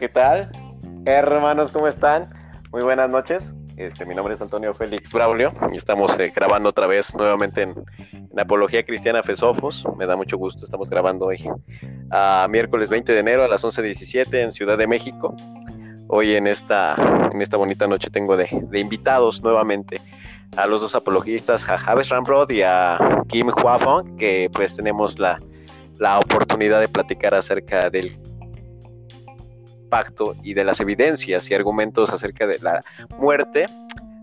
¿qué tal? Hermanos, ¿cómo están? Muy buenas noches. Este, mi nombre es Antonio Félix Braulio y estamos eh, grabando otra vez nuevamente en, Apología Cristiana Fesofos. Me da mucho gusto, estamos grabando hoy a miércoles 20 de enero a las 11.17 en Ciudad de México. Hoy en esta, en esta bonita noche tengo de, invitados nuevamente a los dos apologistas, a Javes Ramrod y a Kim Huafong, que pues tenemos la, la oportunidad de platicar acerca del pacto y de las evidencias y argumentos acerca de la muerte,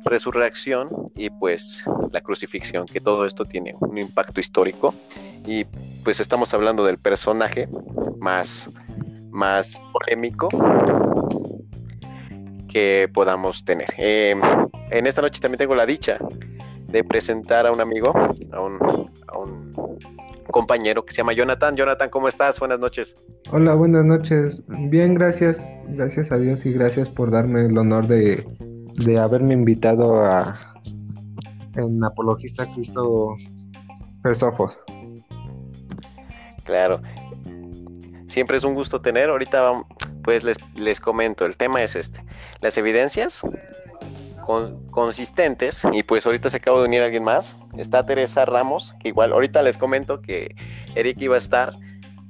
resurrección y pues la crucifixión, que todo esto tiene un impacto histórico y pues estamos hablando del personaje más, más polémico que podamos tener. Em, en esta noche también tengo la dicha de presentar a un amigo, a un compañero que se llama Jonathan. Jonathan, ¿cómo estás? Buenas noches. Hola, buenas noches. Bien, gracias. Gracias a Dios y gracias por darme el honor de, haberme invitado a en Apologista Cristo Fesofos. Claro. Siempre es un gusto tener. Ahorita, pues les, les comento, el tema es este. Las evidencias consistentes. Y pues ahorita se acaba de unir alguien más. Está Teresa Ramos, que igual ahorita les comento que Eric iba a estar,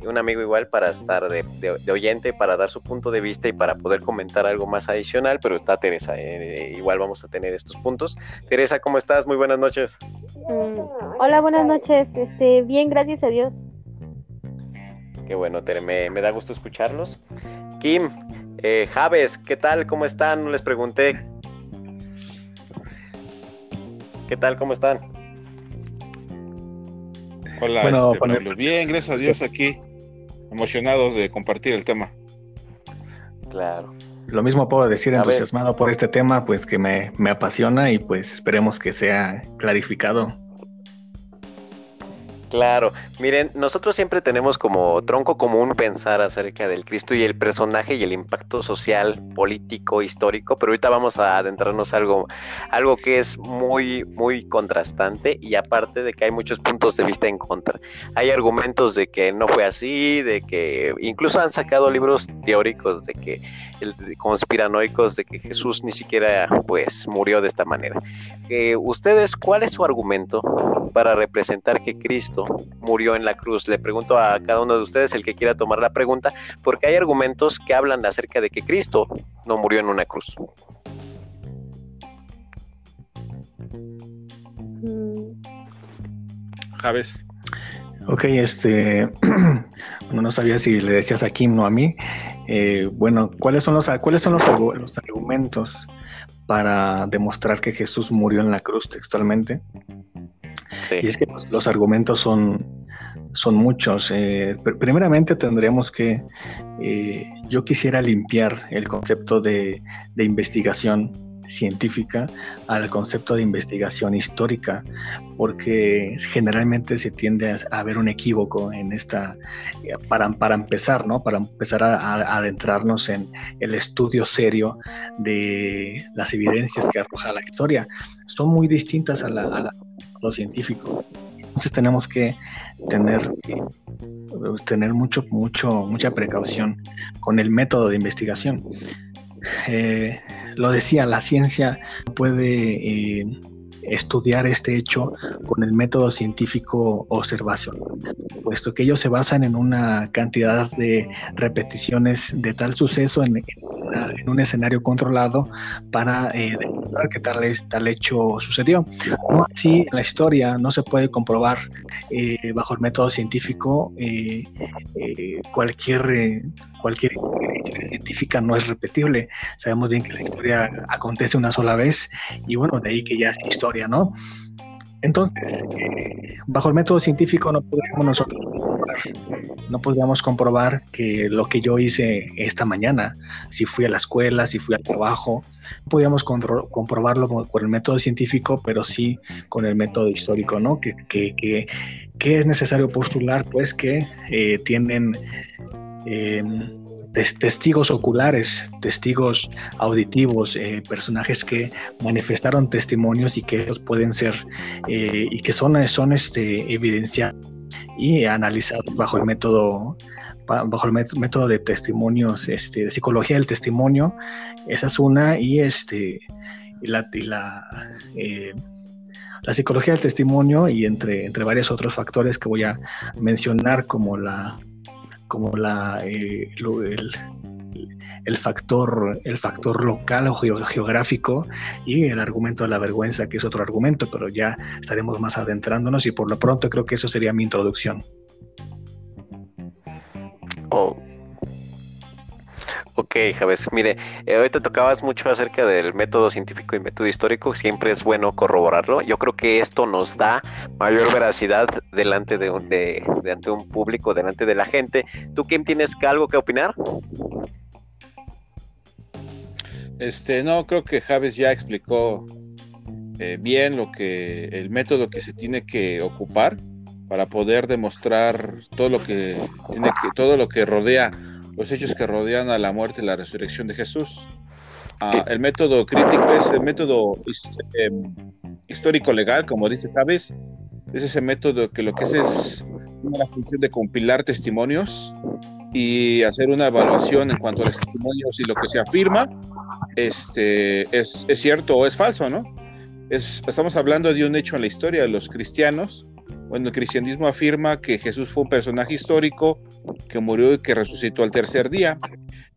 un amigo igual para estar de, oyente, para dar su punto de vista y para poder comentar algo más adicional, pero está Teresa, eh, igual vamos a tener estos puntos. Teresa, ¿cómo estás? Muy buenas noches. Mm, hola, buenas noches. Este, bien, gracias a Dios. Qué bueno, Tere, me, da gusto escucharlos. Kim, eh, Javes, ¿qué tal? ¿Cómo están? Les pregunté ¿Qué tal? ¿Cómo están? Hola, bueno, este, bien, gracias a Dios aquí, emocionados de compartir el tema. Claro. Lo mismo puedo decir entusiasmado por este tema, pues que me, me apasiona y pues esperemos que sea clarificado Claro, miren, nosotros siempre tenemos como tronco común pensar acerca del Cristo y el personaje y el impacto social, político, histórico, pero ahorita vamos a adentrarnos a algo, algo que es muy, muy contrastante y aparte de que hay muchos puntos de vista en contra. Hay argumentos de que no fue así, de que incluso han sacado libros teóricos de que conspiranoicos de que Jesús ni siquiera pues murió de esta manera. Eh, ustedes, ¿cuál es su argumento para representar que Cristo murió en la cruz. Le pregunto a cada uno de ustedes, el que quiera tomar la pregunta, porque hay argumentos que hablan acerca de que Cristo no murió en una cruz. Javes. Ok, este, no sabía si le decías a Kim, no a mí. Eh, bueno, ¿cuáles son los, cuáles son los, los argumentos para demostrar que Jesús murió en la cruz textualmente? Y es que los, argumentos son, son muchos. Eh, primeramente tendríamos que, eh, yo quisiera limpiar el concepto de, de investigación científica al concepto de investigación histórica, porque generalmente se tiende a, haber un equívoco en esta, eh, para, para empezar, ¿no? Para empezar a, adentrarnos en el estudio serio de las evidencias que arroja la historia. Son muy distintas a la lo científico. Entonces tenemos que tener, tener mucho, mucho, mucha precaución con el método de investigación. Eh, lo decía, la ciencia puede eh, estudiar este hecho con el método científico observación, puesto que ellos se basan en una cantidad de repeticiones de tal suceso en, un escenario controlado para eh, demostrar que tal, tal hecho sucedió. No así, la historia no se puede comprobar eh, bajo el método científico eh, cualquier cualquier historia científica no es repetible. Sabemos bien que la historia acontece una sola vez y bueno, de ahí que ya es historia, ¿no? Entonces, eh, bajo el método científico no podríamos nosotros no podríamos comprobar que lo que yo hice esta mañana, si fui a la escuela, si fui al trabajo, no podríamos comprobarlo por el método científico, pero sí con el método histórico, ¿no? Que, que, que, que es necesario postular, pues, que eh, tienen eh, testigos oculares, testigos auditivos, eh, personajes que manifestaron testimonios y que ellos pueden ser eh, y que son, son este, evidenciados y analizados bajo el método bajo el método de testimonios, este, de psicología del testimonio, esa es una, y este, la, la psicología del testimonio y entre, entre varios otros factores que voy a mencionar como la como la eh, el, factor el factor local o geográfico y el argumento de la vergüenza que es otro argumento pero ya estaremos más adentrándonos y por lo pronto creo que eso sería mi introducción Oh. Ok, Javes, mire, eh, ahorita tocabas mucho acerca del método científico y método histórico, siempre es bueno corroborarlo. Yo creo que esto nos da mayor veracidad delante de un, de, ante un público, delante de la gente. ¿Tú, Kim, tienes algo que opinar? Este, no, creo que Javes ya explicó eh, bien lo que, el método que se tiene que ocupar para poder demostrar todo lo que tiene que, todo lo que rodea los hechos que rodean a la muerte y la resurrección de Jesús. Ah, el método crítico es el método em, histórico legal, como dice Chávez, es ese método que lo que hace es una función de compilar testimonios y hacer una evaluación en cuanto a los testimonios y lo que se afirma este, es, es cierto o es falso, ¿no? Es, estamos hablando de un hecho en la historia de los cristianos bueno, el cristianismo afirma que Jesús fue un personaje histórico que murió y que resucitó al tercer día.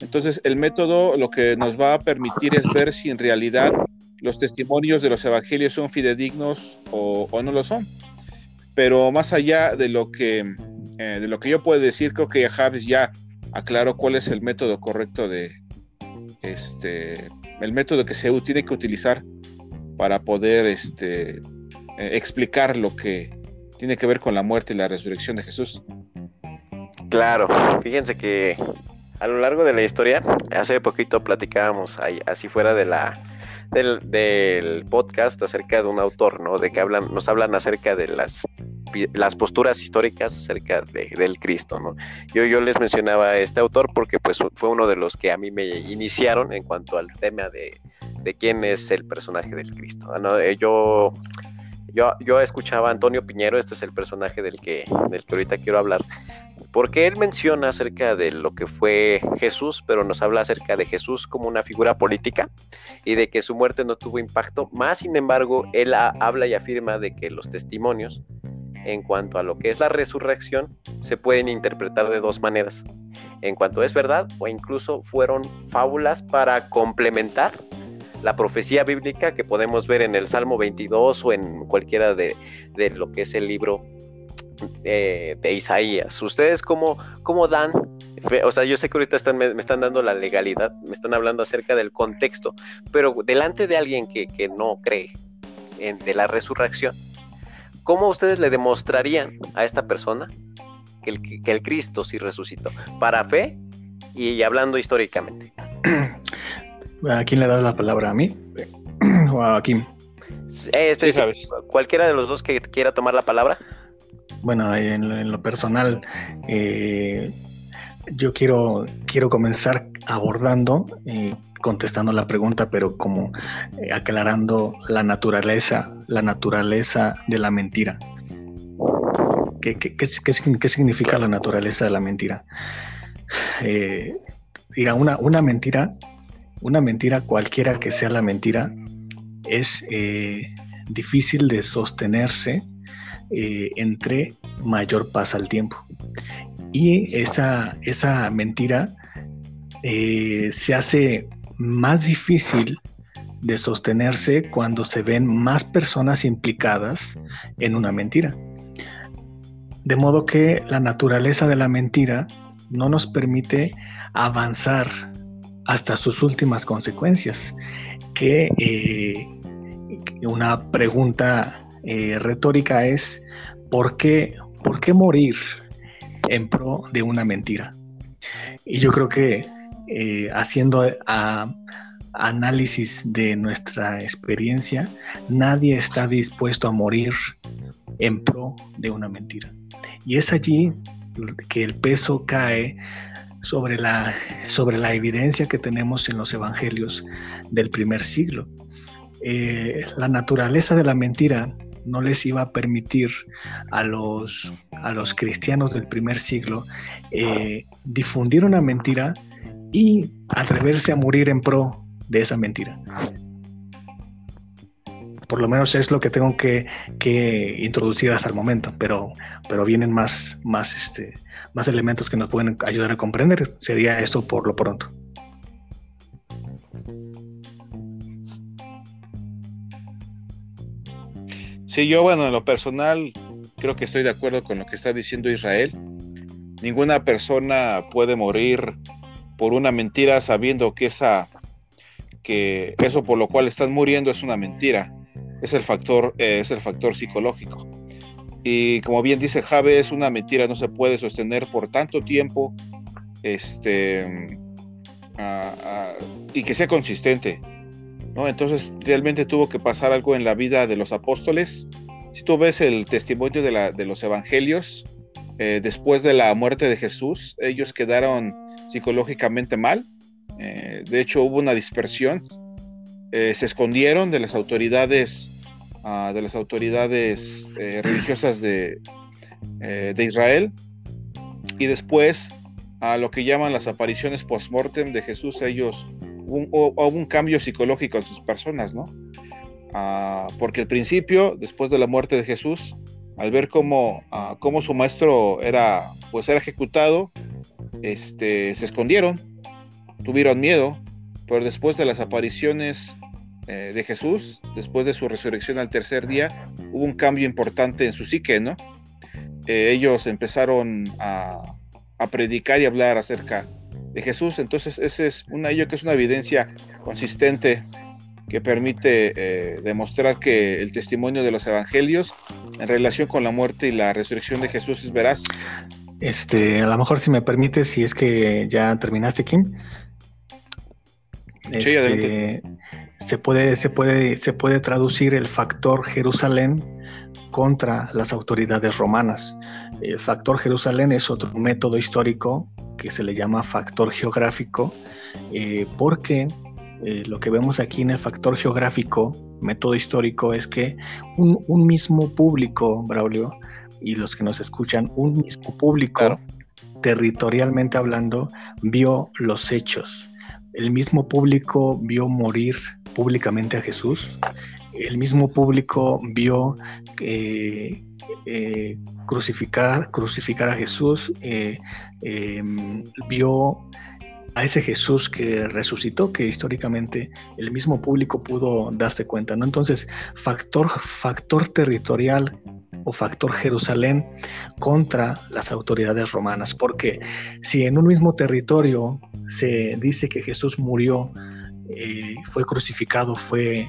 Entonces, el método lo que nos va a permitir es ver si en realidad los testimonios de los evangelios son fidedignos o, no lo son. Pero más allá de lo que, eh, de lo que yo puedo decir, creo que Javes ya aclaró cuál es el método correcto de este, el método que se tiene que utilizar para poder este, eh, explicar lo que, tiene que ver con la muerte y la resurrección de Jesús. Claro, fíjense que a lo largo de la historia, hace poquito platicábamos así fuera de la del, podcast acerca de un autor, ¿no? De que hablan, nos hablan acerca de las, las posturas históricas acerca del Cristo, ¿no? Yo, yo les mencionaba a este autor porque pues fue uno de los que a mí me iniciaron en cuanto al tema de, de quién es el personaje del Cristo. ¿no? Eh, yo yo, escuchaba a Antonio Piñero, este es el personaje del que, del que ahorita quiero hablar, porque él menciona acerca de lo que fue Jesús, pero nos habla acerca de Jesús como una figura política y de que su muerte no tuvo impacto, más sin embargo, él habla y afirma de que los testimonios en cuanto a lo que es la resurrección se pueden interpretar de dos maneras, en cuanto es verdad o incluso fueron fábulas para complementar la profecía bíblica que podemos ver en el Salmo 22 o en cualquiera de, lo que es el libro eh, de Isaías. ¿Ustedes cómo, cómo dan? O sea, yo sé que ahorita están, me, están dando la legalidad, me están hablando acerca del contexto, pero delante de alguien que, no cree en, de la resurrección, ¿cómo ustedes le demostrarían a esta persona que el, que el Cristo sí resucitó? Para fe y hablando históricamente. ¿A quién le das la palabra? ¿A mí? ¿O a Kim? Este, cualquiera de los dos que quiera tomar la palabra. Bueno, en, lo personal, eh, yo quiero, quiero comenzar abordando, eh, contestando la pregunta, pero como eh, aclarando la naturaleza, la naturaleza de la mentira. ¿Qué, qué, qué, qué significa la naturaleza de la mentira? diga, una, una mentira una mentira, cualquiera que sea la mentira, es eh, difícil de sostenerse eh, entre mayor pasa el tiempo. Y esa, esa mentira eh, se hace más difícil de sostenerse cuando se ven más personas implicadas en una mentira. De modo que la naturaleza de la mentira no nos permite avanzar hasta sus últimas consecuencias. Que eh, una pregunta eh, retórica es, ¿por qué, ¿por qué morir en pro de una mentira? Y yo creo que eh, haciendo análisis de nuestra experiencia, nadie está dispuesto a morir en pro de una mentira. Y es allí que el peso cae sobre la, sobre la evidencia que tenemos en los evangelios del primer siglo. Eh, la naturaleza de la mentira no les iba a permitir a los, a los cristianos del primer siglo eh, difundir una mentira y atreverse a morir en pro de esa mentira. Por lo menos es lo que tengo que, introducir hasta el momento, pero, pero vienen más, más, este, más elementos que nos pueden ayudar a comprender. Sería esto por lo pronto. Sí, yo, bueno, en lo personal, creo que estoy de acuerdo con lo que está diciendo Israel. Ninguna persona puede morir por una mentira sabiendo que esa que eso por lo cual están muriendo es una mentira. Es el factor eh, es el factor psicológico. Y como bien dice Jave, es una mentira, no se puede sostener por tanto tiempo este y que sea consistente. ¿no? Entonces realmente tuvo que pasar algo en la vida de los apóstoles. Si tú ves el testimonio de, la, de los evangelios, eh, después de la muerte de Jesús, ellos quedaron psicológicamente mal. Eh, de hecho, hubo una dispersión. Eh, se escondieron de las autoridades, de las autoridades religiosas de, de Israel. Y después, a lo que llaman las apariciones post-mortem de Jesús, ellos hubo un, cambio psicológico en sus personas, ¿no? Ah, porque al principio, después de la muerte de Jesús, al ver cómo, ah, cómo su maestro era, pues era ejecutado, este, se escondieron, tuvieron miedo, pero después de las apariciones eh, de Jesús, después de su resurrección al tercer día, hubo un cambio importante en su psique, ¿no? Eh, ellos empezaron a, a, predicar y hablar acerca de Jesús. Entonces, ese es una, yo que es una evidencia consistente que permite eh, demostrar que el testimonio de los evangelios en relación con la muerte y la resurrección de Jesús es veraz. Este, a lo mejor si me permite, si es que ya terminaste, Kim. sí, adelante. Se puede, se puede, se puede traducir el factor Jerusalén contra las autoridades romanas. El factor Jerusalén es otro método histórico que se le llama factor geográfico, eh, porque eh, lo que vemos aquí en el factor geográfico, método histórico, es que un, mismo público, Braulio, y los que nos escuchan, un mismo público, territorialmente hablando, vio los hechos. El mismo público vio morir públicamente a Jesús. El mismo público vio eh, eh, crucificar, crucificar a Jesús, eh, em, vio a ese Jesús que resucitó, que históricamente el mismo público pudo darse cuenta, ¿no? Entonces, factor, factor territorial o factor Jerusalén contra las autoridades romanas, porque si en un mismo territorio se dice que Jesús murió, eh, fue crucificado, fue,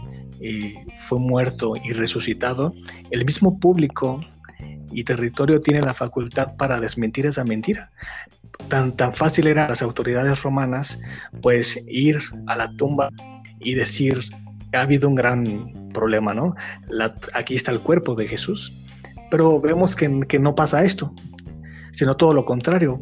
fue muerto y resucitado, el mismo público y territorio tiene la facultad para desmentir esa mentira. Tan, tan fácil era las autoridades romanas pues ir a la tumba y decir ha habido un gran problema, ¿no? aquí está el cuerpo de Jesús. Pero vemos que, no pasa esto, sino todo lo contrario.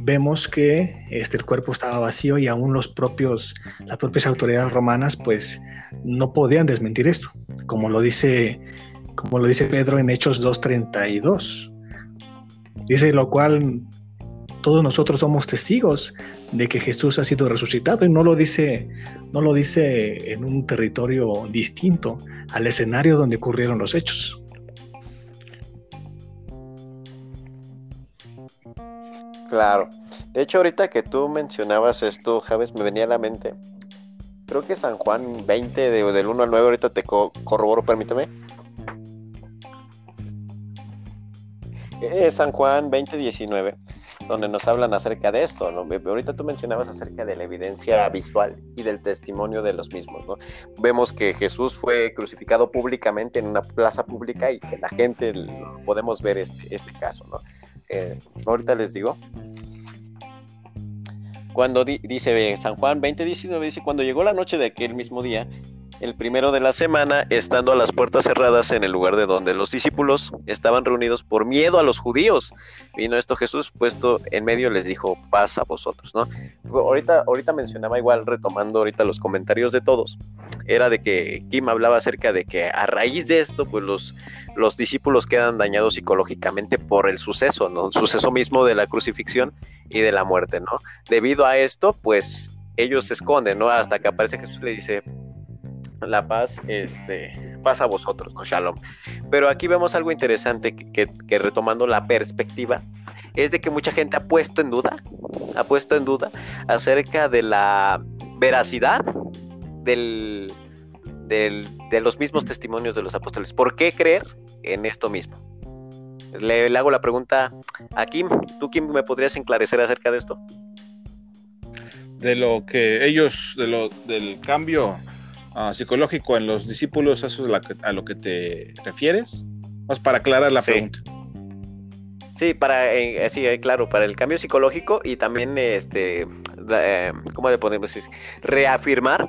Vemos que este, el cuerpo estaba vacío y aún los propios, las propias autoridades romanas pues no podían desmentir esto, como lo dice como lo dice Pedro en Hechos 2.32. Dice lo cual todos nosotros somos testigos de que Jesús ha sido resucitado y no lo dice no lo dice en un territorio distinto al escenario donde ocurrieron los hechos. Claro. De hecho, ahorita que tú mencionabas esto, Javes, me venía a la mente. Creo que San Juan 20, de, del 1 al 9, ahorita te corroboro, permíteme Es San Juan 20:19, donde nos hablan acerca de esto. Ahorita tú mencionabas acerca de la evidencia visual y del testimonio de los mismos. ¿no? Vemos que Jesús fue crucificado públicamente en una plaza pública y que la gente podemos ver este, este caso. ¿no? Eh, ahorita les digo. Cuando dice San Juan 20:19, dice, cuando llegó la noche de aquel mismo día, el primero de la semana, estando a las puertas cerradas en el lugar de donde los discípulos estaban reunidos por miedo a los judíos. Vino esto Jesús puesto en medio les dijo, paz a vosotros, ¿no? Ahorita, ahorita mencionaba igual, retomando ahorita los comentarios de todos, era de que Kim hablaba acerca de que a raíz de esto, pues los, los discípulos quedan dañados psicológicamente por el suceso, ¿no? El suceso mismo de la crucifixión y de la muerte, ¿no? Debido a esto, pues ellos se esconden, ¿no? Hasta que aparece Jesús y le dice, la paz, este, paz a vosotros. Shalom. Pero aquí vemos algo interesante que, retomando la perspectiva, es de que mucha gente ha puesto en duda, ha puesto en duda acerca de la veracidad del, de los mismos testimonios de los apóstoles. ¿Por qué creer en esto mismo? Le, le hago la pregunta a Kim. ¿Tú, Kim, me podrías enclarecer acerca de esto? De lo que ellos, de lo, del cambio Ah, psicológico en los discípulos, ¿eso es a lo que te refieres? Más para aclarar la pregunta. Sí, para, eh, eh, sí, eh, claro, para el cambio psicológico y también, este, ¿cómo le podemos decir? Reafirmar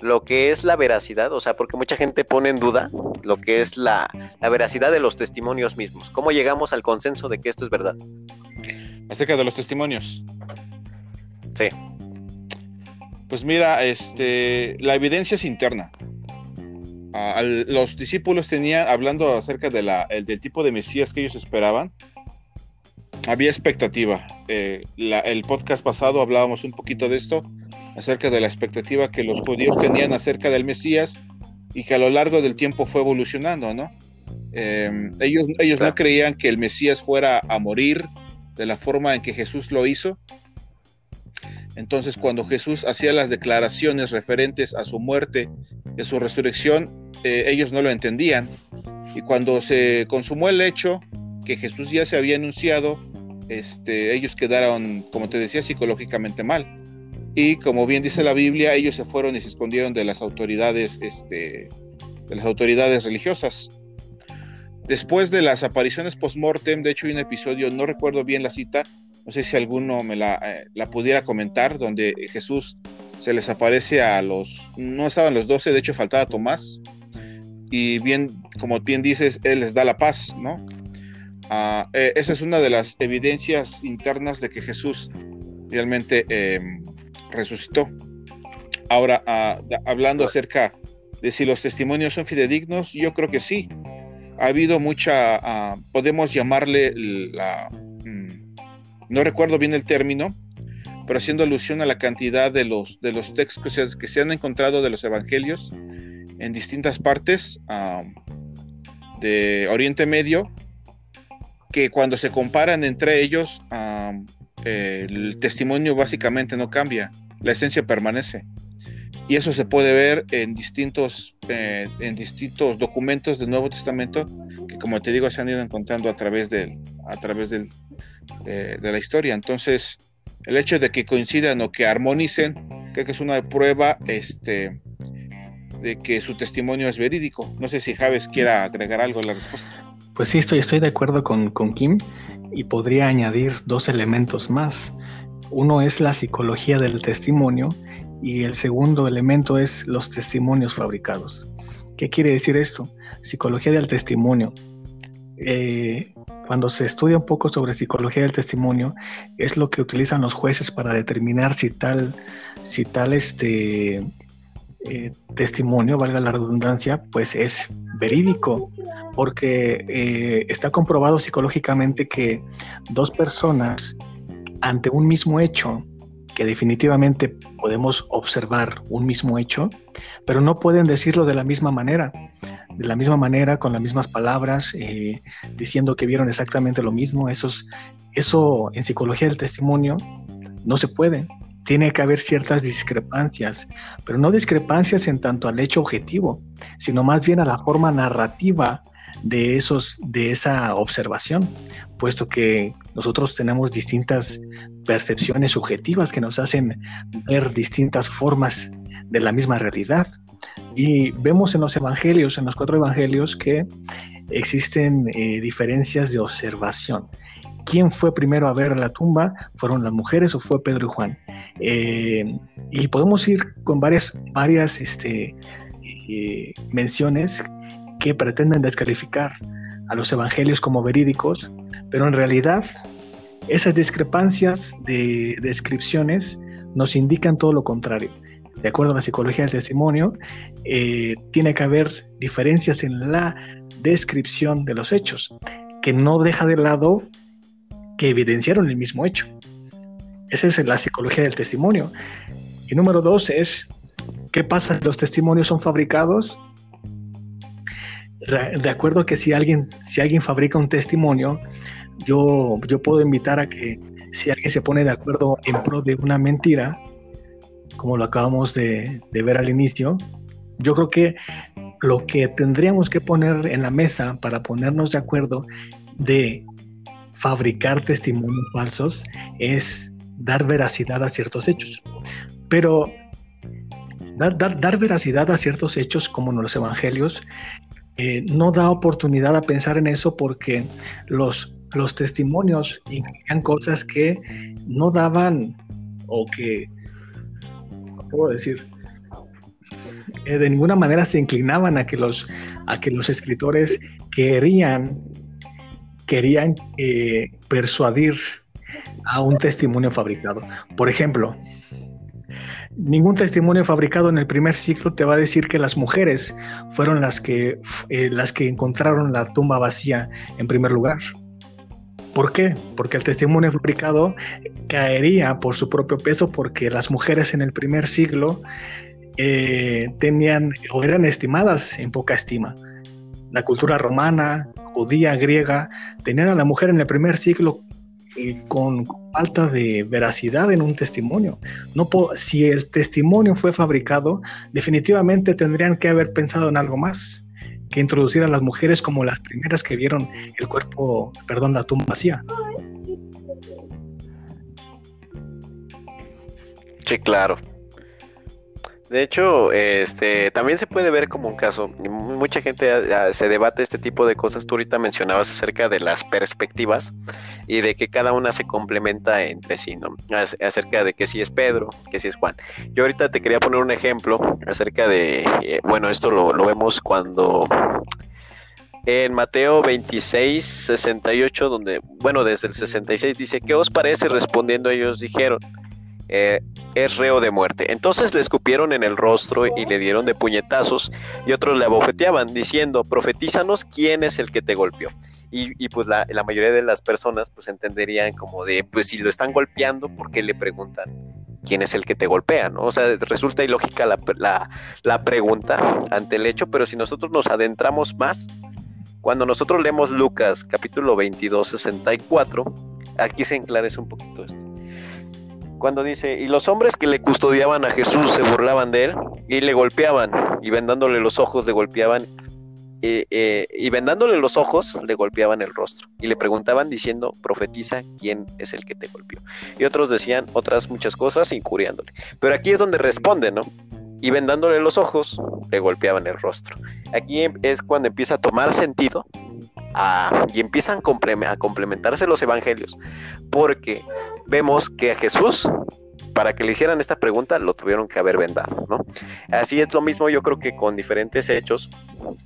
lo que es la veracidad, o sea, porque mucha gente pone en duda lo que es la, la veracidad de los testimonios mismos. ¿Cómo llegamos al consenso de que esto es verdad? Acerca de los testimonios. Sí. Pues mira, este, la evidencia es interna. Ah, los discípulos tenían, hablando acerca de la, el, del tipo de Mesías que ellos esperaban, había expectativa. Eh, el podcast pasado hablábamos un poquito de esto, acerca de la expectativa que los judíos tenían acerca del Mesías y que a lo largo del tiempo fue evolucionando, ¿no? Em, ellos ellos no creían que el Mesías fuera a morir de la forma en que Jesús lo hizo, entonces, cuando Jesús hacía las declaraciones referentes a su muerte y su resurrección, eh, ellos no lo entendían. Y cuando se consumó el hecho que Jesús ya se había anunciado, este, ellos quedaron, como te decía, psicológicamente mal. Y como bien dice la Biblia, ellos se fueron y se escondieron de las autoridades, este, de las autoridades religiosas. Después de las apariciones post-mortem, de hecho hay un episodio, no recuerdo bien la cita, no sé si alguno me eh, la, pudiera comentar, donde Jesús se les aparece a los, no estaban los doce, de hecho faltaba Tomás, y bien, como bien dices, Él les da la paz, ¿no? Ah, eh, esa es una de las evidencias internas de que Jesús realmente em, resucitó. Ahora, ah, hablando acerca de si los testimonios son fidedignos, yo creo que sí. Ha habido mucha, ah, podemos llamarle la, no recuerdo bien el término, pero haciendo alusión a la cantidad de los, de los textos que se, han encontrado de los evangelios en distintas partes de Oriente Medio, que cuando se comparan entre ellos, el testimonio básicamente no cambia, la esencia permanece. Y eso se puede ver en distintos, eh, en distintos documentos del Nuevo Testamento que, como te digo, se han ido encontrando a través del, a través del, de, la historia. Entonces, el hecho de que coincidan o que armonicen, creo que es una prueba este, de que su testimonio es verídico. No sé si Javes quiera agregar algo a la respuesta. Pues sí, estoy, de acuerdo con, con Kim y podría añadir dos elementos más. Uno es la psicología del testimonio y el segundo elemento es los testimonios fabricados. ¿Qué quiere decir esto? Psicología del testimonio. Eh, cuando se estudia un poco sobre psicología del testimonio, es lo que utilizan los jueces para determinar si tal, si tal este, eh, testimonio, valga la redundancia, pues es verídico, porque eh, está comprobado psicológicamente que dos personas ante un mismo hecho, que definitivamente podemos observar un mismo hecho, pero no pueden decirlo de la misma manera de la misma manera, con las mismas palabras, eh, diciendo que vieron exactamente lo mismo. Eso, eso en psicología del testimonio no se puede. Tiene que haber ciertas discrepancias, pero no discrepancias en tanto al hecho objetivo, sino más bien a la forma narrativa de, esos, de esa observación, puesto que nosotros tenemos distintas percepciones subjetivas que nos hacen ver distintas formas de la misma realidad. Y vemos en los evangelios, en los cuatro evangelios, que existen eh, diferencias de observación. ¿Quién fue primero a ver la tumba? ¿Fueron las mujeres o fue Pedro y Juan? Eh, y podemos ir con varias, varias este, menciones que pretenden descalificar a los evangelios como verídicos, pero en realidad esas discrepancias de descripciones nos indican todo lo contrario. De acuerdo a la psicología del testimonio, eh, tiene que haber diferencias en la descripción de los hechos, que no deja de lado que evidenciaron el mismo hecho. Esa es la psicología del testimonio. Y número dos es, ¿qué pasa si los testimonios son fabricados? De acuerdo a que si alguien, si alguien fabrica un testimonio, yo, yo puedo invitar a que si alguien se pone de acuerdo en pro de una mentira, como lo acabamos de, ver al inicio, yo creo que lo que tendríamos que poner en la mesa para ponernos de acuerdo de fabricar testimonios falsos es dar veracidad a ciertos hechos. Pero dar, veracidad a ciertos hechos como en los evangelios eh, no da oportunidad a pensar en eso porque los, testimonios incluían cosas que no daban o que, ¿cómo puedo decir? Eh, de ninguna manera se inclinaban a que los, a que los escritores querían, querían eh, persuadir a un testimonio fabricado. Por ejemplo, ningún testimonio fabricado en el primer siglo te va a decir que las mujeres fueron las que, eh, las que encontraron la tumba vacía en primer lugar. ¿Por qué? Porque el testimonio fabricado caería por su propio peso porque las mujeres en el primer siglo eh, tenían o eran estimadas en poca estima. La cultura romana, judía, griega, tenían a la mujer en el primer siglo con falta de veracidad en un testimonio. No si el testimonio fue fabricado, definitivamente tendrían que haber pensado en algo más, que introducir a las mujeres como las primeras que vieron el cuerpo, perdón, la tumba vacía. Sí, claro. De hecho, este también se puede ver como un caso. Mucha gente ah, se debate este tipo de cosas. Tú ahorita mencionabas acerca de las perspectivas y de que cada una se complementa entre sí, ¿no? Acerca de que si es Pedro, que si es Juan. Yo ahorita te quería poner un ejemplo acerca de, eh, bueno, esto lo, lo vemos cuando en Mateo 26, 68, donde, bueno, desde el 66 dice, ¿qué os parece? Respondiendo ellos dijeron eh, es reo de muerte. Entonces le escupieron en el rostro y le dieron de puñetazos y otros le abofeteaban diciendo, profetízanos quién es el que te golpeó. Y, pues la, mayoría de las personas pues entenderían como de, pues si lo están golpeando, ¿por qué le preguntan quién es el que te golpea? ¿no? O sea, resulta ilógica la, la, pregunta ante el hecho, pero si nosotros nos adentramos más, cuando nosotros leemos Lucas capítulo 22, 64, aquí se enclarece un poquito esto cuando dice, y los hombres que le custodiaban a Jesús se burlaban de él y le golpeaban, y vendándole los ojos le golpeaban, eh, y vendándole los ojos le golpeaban el rostro, y le preguntaban diciendo, profetiza quién es el que te golpeó. Y otros decían otras muchas cosas incuriándole. Pero aquí es donde responde, ¿no? Y vendándole los ojos, le golpeaban el rostro. Aquí es cuando empieza a tomar sentido y empiezan a complementarse los evangelios, porque vemos que a Jesús, para que le hicieran esta pregunta, lo tuvieron que haber vendado, ¿no? Así es lo mismo yo creo que con diferentes hechos,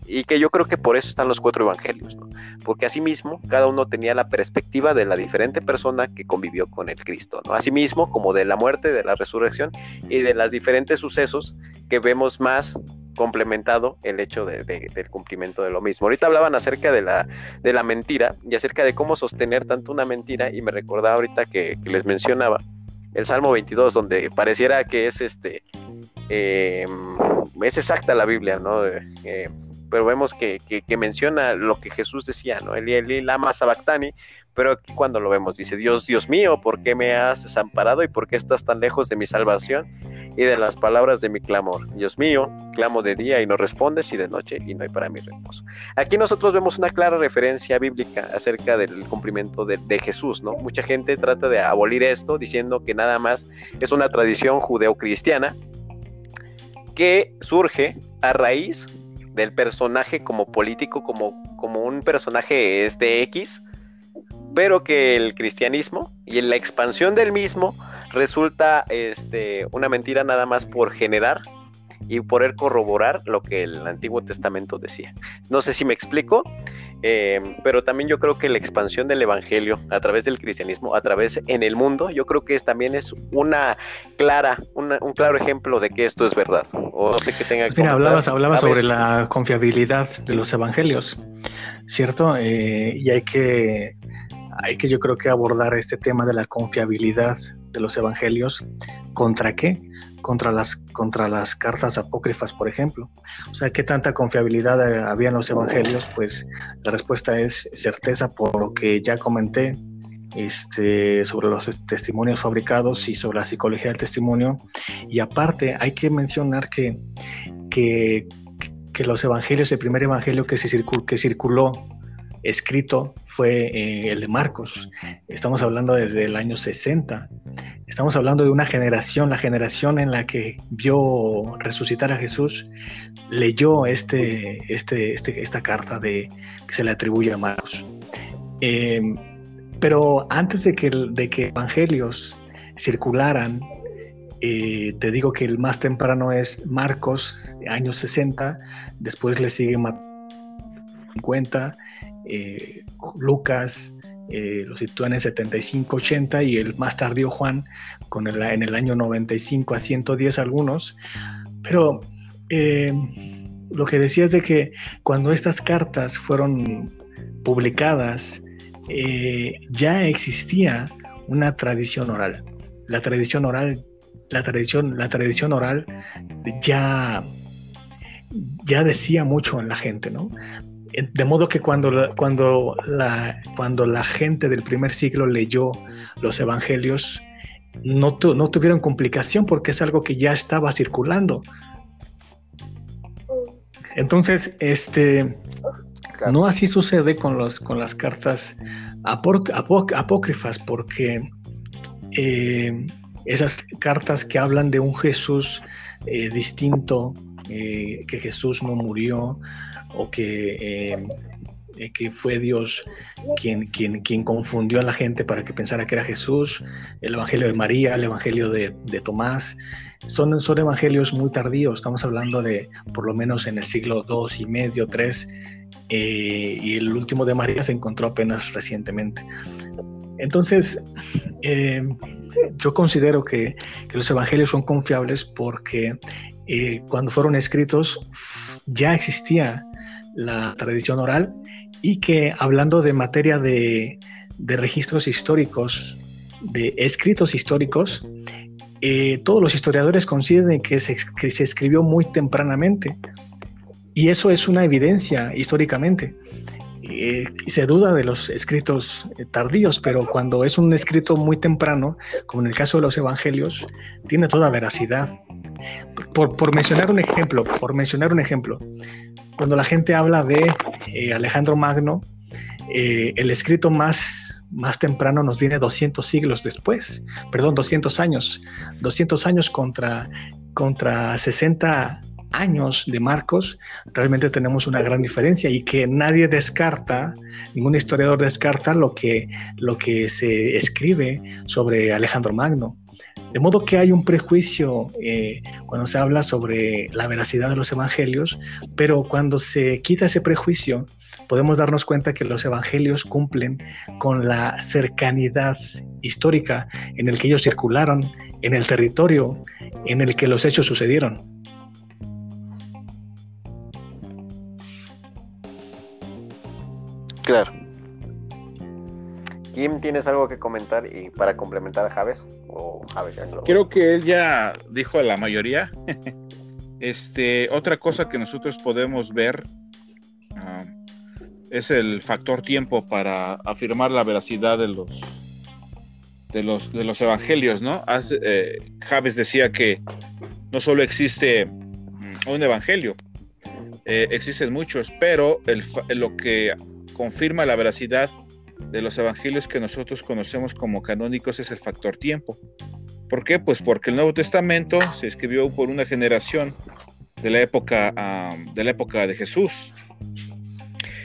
y que yo creo que por eso están los cuatro evangelios, ¿no? Porque asimismo, cada uno tenía la perspectiva de la diferente persona que convivió con el Cristo, ¿no? Asimismo, como de la muerte, de la resurrección y de los diferentes sucesos que vemos más complementado el hecho de, del cumplimiento de lo mismo. Ahorita hablaban acerca de la, de la mentira y acerca de cómo sostener tanto una mentira y me recordaba ahorita que, les mencionaba el Salmo 22 donde pareciera que es este em, es exacta la Biblia, ¿no? Eh, pero vemos que, que, menciona lo que Jesús decía, ¿no? Eli, Eli, lama sabactani, pero aquí cuando lo vemos, dice, Dios, Dios mío, ¿por qué me has desamparado y por qué estás tan lejos de mi salvación y de las palabras de mi clamor? Dios mío, clamo de día y no respondes y de noche y no hay para mi reposo. Aquí nosotros vemos una clara referencia bíblica acerca del cumplimiento de, de Jesús, ¿no? Mucha gente trata de abolir esto diciendo que nada más es una tradición judeocristiana que surge a raíz del personaje como político, como, como un personaje es de X, pero que el cristianismo y la expansión del mismo resulta este, una mentira nada más por generar y poder corroborar lo que el Antiguo Testamento decía. No sé si me explico, eh, pero también yo creo que la expansión del Evangelio a través del cristianismo, a través en el mundo, yo creo que es, también es una clara, un claro ejemplo de que esto es verdad. O no sé qué tenga que Mira, hablabas, hablabas sobre la confiabilidad de los evangelios, ¿cierto? Eh, y hay que, hay que yo creo que abordar este tema de la confiabilidad de los evangelios. ¿Contra qué? Contra las, contra las cartas apócrifas, por ejemplo. O sea, ¿qué tanta confiabilidad eh, había en los evangelios? Pues la respuesta es certeza por lo que ya comenté este, sobre los testimonios fabricados y sobre la psicología del testimonio. Y aparte, hay que mencionar que, que, los evangelios, el primer evangelio que, se que circuló escrito fue eh, el de Marcos. Estamos hablando desde el año 60. Estamos hablando de una generación, la generación en la que vio resucitar a Jesús, leyó este, este, este esta carta de, que se le atribuye a Marcos. Em, pero antes de que, de que evangelios circularan, eh, te digo que el más temprano es Marcos, años 60, después le sigue Mateo 50, eh, Lucas eh, lo sitúan en 75-80 y el más tardío Juan con en el año 95 a 110 algunos. Pero eh, lo que decía es de que cuando estas cartas fueron publicadas, ya existía una tradición oral. La tradición oral, la tradición, la tradición oral ya, ya decía mucho en la gente, ¿no? De modo que cuando, cuando, la, cuando la gente del primer siglo leyó los evangelios, no, no tuvieron complicación porque es algo que ya estaba circulando. Entonces, este, no así sucede con, los, con las cartas apócrifas, porque eh, esas cartas que hablan de un Jesús eh, distinto, eh, que Jesús no murió, o que, eh, eh, que fue Dios quien, quien, quien confundió a la gente para que pensara que era Jesús, el Evangelio de María, el Evangelio de, Tomás, son, son evangelios muy tardíos, estamos hablando de por lo menos en el siglo II y medio, eh, y el último de María se encontró apenas recientemente. Entonces, yo considero que, que, los evangelios son confiables porque cuando fueron escritos ya existía la tradición oral y que hablando de materia de, registros históricos, de escritos históricos, eh, todos los historiadores coinciden que se, que se escribió muy tempranamente y eso es una evidencia históricamente. Eh, se duda de los escritos eh, tardíos, pero cuando es un escrito muy temprano, como en el caso de los evangelios, tiene toda veracidad. Por, mencionar un ejemplo, por mencionar un ejemplo, cuando la gente habla de eh, Alejandro Magno, eh, el escrito más, más temprano nos viene 200 siglos después, perdón, 200 años, 200 años contra, contra 60 años de Marcos, realmente tenemos una gran diferencia y que nadie descarta, ningún historiador descarta lo que, lo que se escribe sobre Alejandro Magno. De modo que hay un prejuicio eh, cuando se habla sobre la veracidad de los evangelios, pero cuando se quita ese prejuicio, podemos darnos cuenta que los evangelios cumplen con la cercanidad histórica en el que ellos circularon, en el territorio en el que los hechos sucedieron. Claro. Kim, ¿tienes algo que comentar y para complementar a Javes? O Javes ya Creo que él ya dijo la mayoría. este, otra cosa que nosotros podemos ver ah, es el factor tiempo para afirmar la veracidad de los de los, de los evangelios, ¿no? Eh, Javes decía que no solo existe mm, un evangelio, eh, existen muchos, pero el, lo que confirma la veracidad de los evangelios que nosotros conocemos como canónicos es el factor tiempo. ¿Por qué? Pues porque el Nuevo Testamento se escribió por una generación de la época, de, la época de Jesús.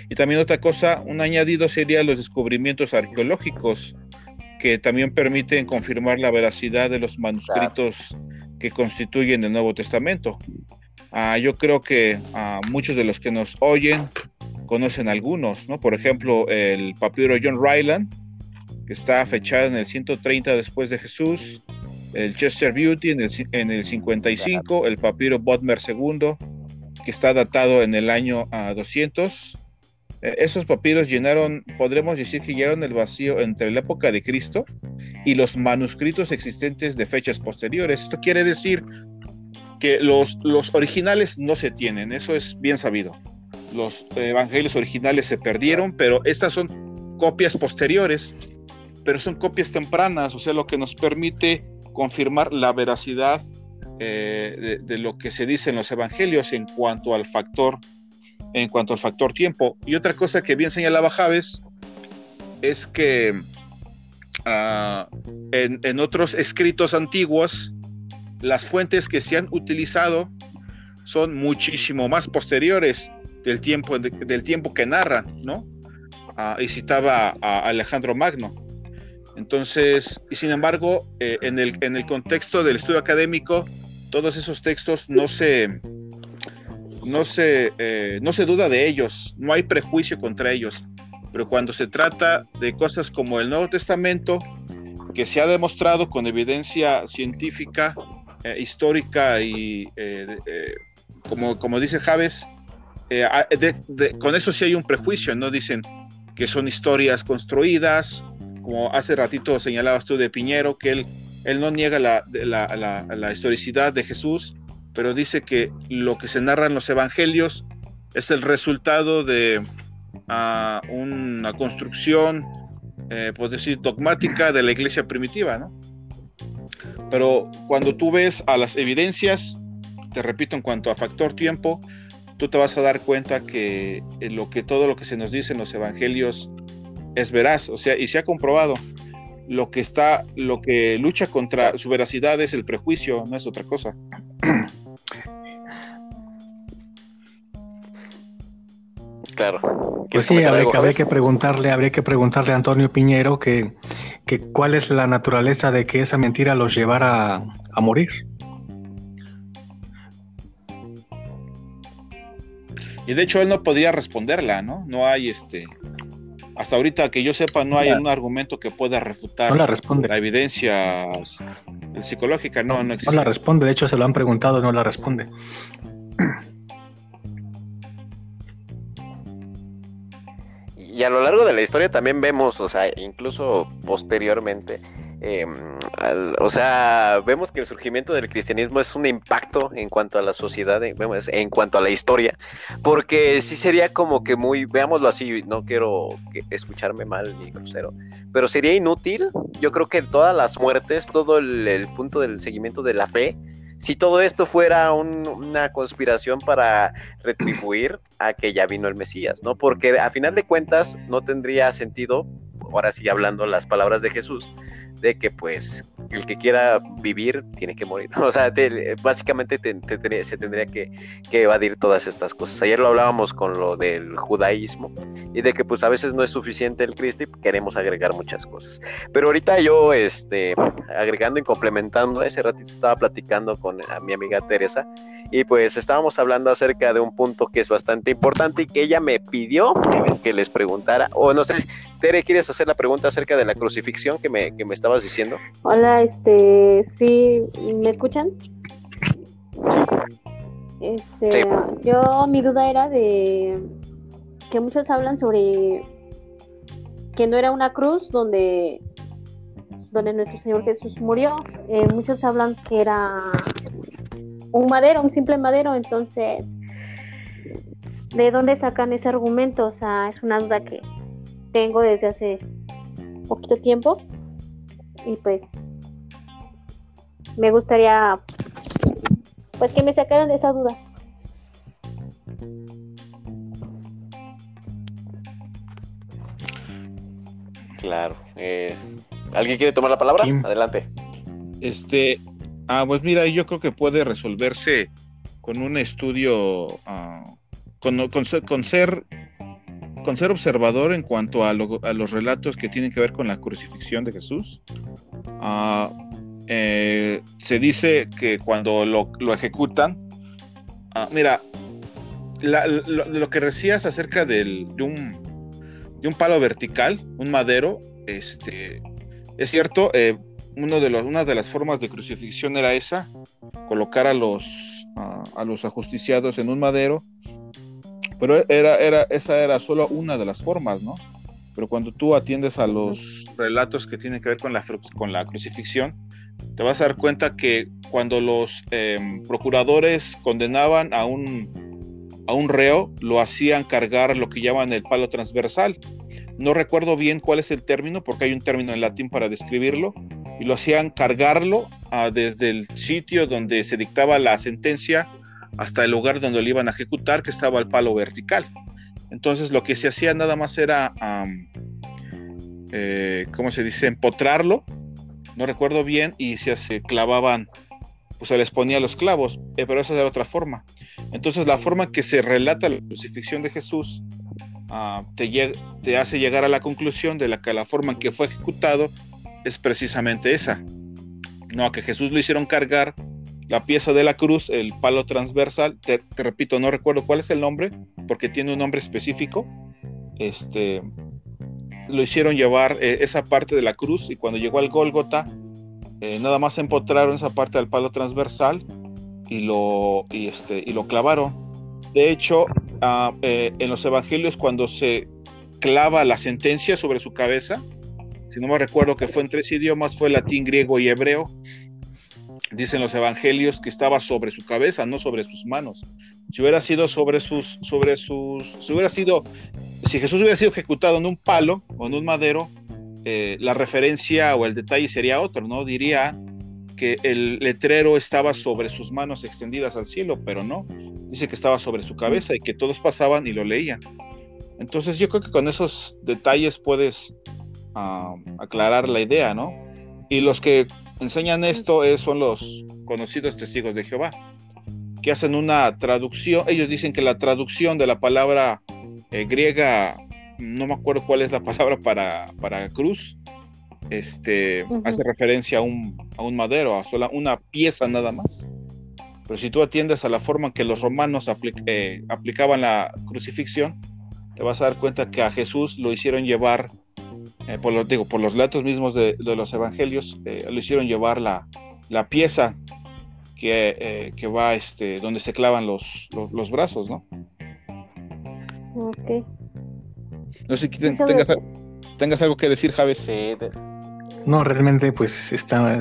Y también otra cosa, un añadido sería los descubrimientos arqueológicos que también permiten confirmar la veracidad de los manuscritos que constituyen el Nuevo Testamento. Ah, yo creo que ah, muchos de los que nos oyen conocen algunos, ¿no? Por ejemplo, el papiro John Ryland, que está fechado en el 130 después de Jesús, el Chester Beauty en el, en el 55, el papiro Bodmer II, que está datado en el año 200. Eh, esos papiros llenaron, podremos decir que llenaron el vacío entre la época de Cristo y los manuscritos existentes de fechas posteriores. Esto quiere decir que los, los originales no se tienen, eso es bien sabido. Los evangelios originales se perdieron, pero estas son copias posteriores, pero son copias tempranas, o sea, lo que nos permite confirmar la veracidad eh, de, lo que se dice en los evangelios en cuanto al factor en cuanto al factor tiempo. Y otra cosa que bien señalaba Javes es que ah, en, otros escritos antiguos, las fuentes que se han utilizado son muchísimo más posteriores del tiempo, del tiempo que narran, ¿no? Ah, y citaba a Alejandro Magno. Entonces, y sin embargo, eh, en, el, en el contexto del estudio académico, todos esos textos no se, no se, eh, no se duda de ellos, no hay prejuicio contra ellos. Pero cuando se trata de cosas como el Nuevo Testamento, que se ha demostrado con evidencia científica, eh, histórica y, como, como dice Javes, con eso sí hay un prejuicio, ¿no? Dicen que son historias construidas, como hace ratito señalabas tú de Piñero, que él, él no niega la, la, la historicidad de Jesús, pero dice que lo que se narra en los evangelios es el resultado de ah, una construcción, eh, decir, dogmática de la iglesia primitiva, ¿no? Pero cuando tú ves a las evidencias, te repito, en cuanto a factor tiempo, tú te vas a dar cuenta que lo que todo lo que se nos dice en los evangelios es veraz, o sea, y se ha comprobado. Lo que está, lo que lucha contra su veracidad es el prejuicio, no es otra cosa. Claro. Pues sí, habría, que preguntarle, habría que preguntarle a Antonio Piñero que, cuál es la naturaleza de que esa mentira los llevara a, morir. Y de hecho él no podría responderla, ¿no? No hay este, hasta ahorita que yo sepa, no hay un argumento que pueda refutar la, responde. la evidencia psicológica, no, no existe. No la responde, de hecho se lo han preguntado, no la responde. y a lo largo de la historia también vemos, o sea, incluso posteriormente, em, o sea, vemos que el surgimiento del cristianismo es un impacto en cuanto a la sociedad, en, en cuanto a la historia, porque sí sería como que muy, veámoslo así, no quiero escucharme mal ni grosero, pero sería inútil, yo creo que todas las muertes, todo el punto del seguimiento de la fe, si todo esto fuera una conspiración para retribuir a que ya vino el Mesías, ¿no? Porque a final de cuentas no tendría sentido, ahora sí hablando las palabras de Jesús, de que pues el que quiera vivir tiene que morir. O sea, básicamente se tendría que, evadir todas estas cosas. Ayer lo hablábamos con lo del judaísmo y de que pues a veces no es suficiente el Cristo y queremos agregar muchas cosas. Pero ahorita yo, este, agregando y complementando, ese ratito estaba platicando con mi amiga Teresa y pues estábamos hablando acerca de un punto que es bastante importante y que ella me pidió que les preguntara, o no sé, Tere, ¿quieres hacer la pregunta acerca de la crucifixión que me, que me estabas diciendo? Hola, este, sí, ¿me escuchan? Este, yo, mi duda era de que muchos hablan sobre que no era una cruz donde donde nuestro Señor Jesús murió. Eh, muchos hablan que era un madero, un simple madero, entonces, ¿de dónde sacan ese argumento? O sea, es una duda que tengo desde hace poquito tiempo y pues me gustaría pues que me sacaran de esa duda. Claro. Eh, ¿Alguien quiere tomar la palabra? Adelante. Este, ah, pues mira, yo creo que puede resolverse con un estudio, ah, con, con, ser, con, ser, observador en cuanto a, los relatos que tienen que ver con la crucifixión de Jesús. Ah, eh, se dice que cuando lo, ejecutan, Ah, mira, lo, que decías acerca del, de, un, palo vertical, un madero, este, es cierto, eh, una de las formas de crucifixión era esa, colocar a los, a los ajusticiados en un madero, pero era, era, esa era solo una de las formas, ¿no? Pero cuando tú atiendes a los relatos que tienen que ver con la, con la crucifixión, te vas a dar cuenta que cuando los em, procuradores condenaban a un, a un reo, lo hacían cargar lo que llaman el palo transversal. No recuerdo bien cuál es el término, porque hay un término en latín para describirlo, y lo hacían cargarlo ah, desde el sitio donde se dictaba la sentencia hasta el lugar donde lo iban a ejecutar, que estaba al palo vertical. Entonces lo que se hacía nada más era, eh, ¿cómo se dice?, empotrarlo, no recuerdo bien, y se, clavaban, pues se les ponía los clavos, eh, pero esa era otra forma. Entonces la forma que se relata la crucifixión de Jesús ah, te, te, hace llegar a la conclusión de la que la forma en que fue ejecutado es precisamente esa. No, a que Jesús lo hicieron cargar la pieza de la cruz, el palo transversal, te, repito, no recuerdo cuál es el nombre, porque tiene un nombre específico. Este, lo hicieron llevar eh, esa parte de la cruz y cuando llegó al Gólgota, eh, nada más empotraron esa parte del palo transversal y lo, y este, y lo clavaron. De hecho, ah, eh, en los evangelios, cuando se clava la sentencia sobre su cabeza, si no me recuerdo que fue en tres idiomas, fue latín, griego y hebreo, dicen los evangelios que estaba sobre su cabeza, no sobre sus manos. Si hubiera sido sobre sus, sobre sus, si hubiera sido, si Jesús hubiera sido ejecutado en un palo o en un madero, eh, la referencia o el detalle sería otro, ¿no? Diría que el letrero estaba sobre sus manos extendidas al cielo, pero no. Dice que estaba sobre su cabeza y que todos pasaban y lo leían. Entonces yo creo que con esos detalles puedes ah, aclarar la idea, ¿no? Y los que enseñan esto son los conocidos testigos de Jehová, que hacen una traducción, ellos dicen que la traducción de la palabra eh, griega, no me acuerdo cuál es la palabra para, para cruz, este, hace referencia a un, a un madero, a sola, una pieza nada más. Pero si tú atiendes a la forma en que los romanos eh, aplicaban la crucifixión, te vas a dar cuenta que a Jesús lo hicieron llevar eh, por, los, digo, por los relatos mismos de, los evangelios, eh, lo hicieron llevar la, la pieza que, eh, que, va este, donde se clavan los, los, brazos, ¿no? Ok. No sé si tengas, tengas algo que decir, Javes. No, realmente, pues está,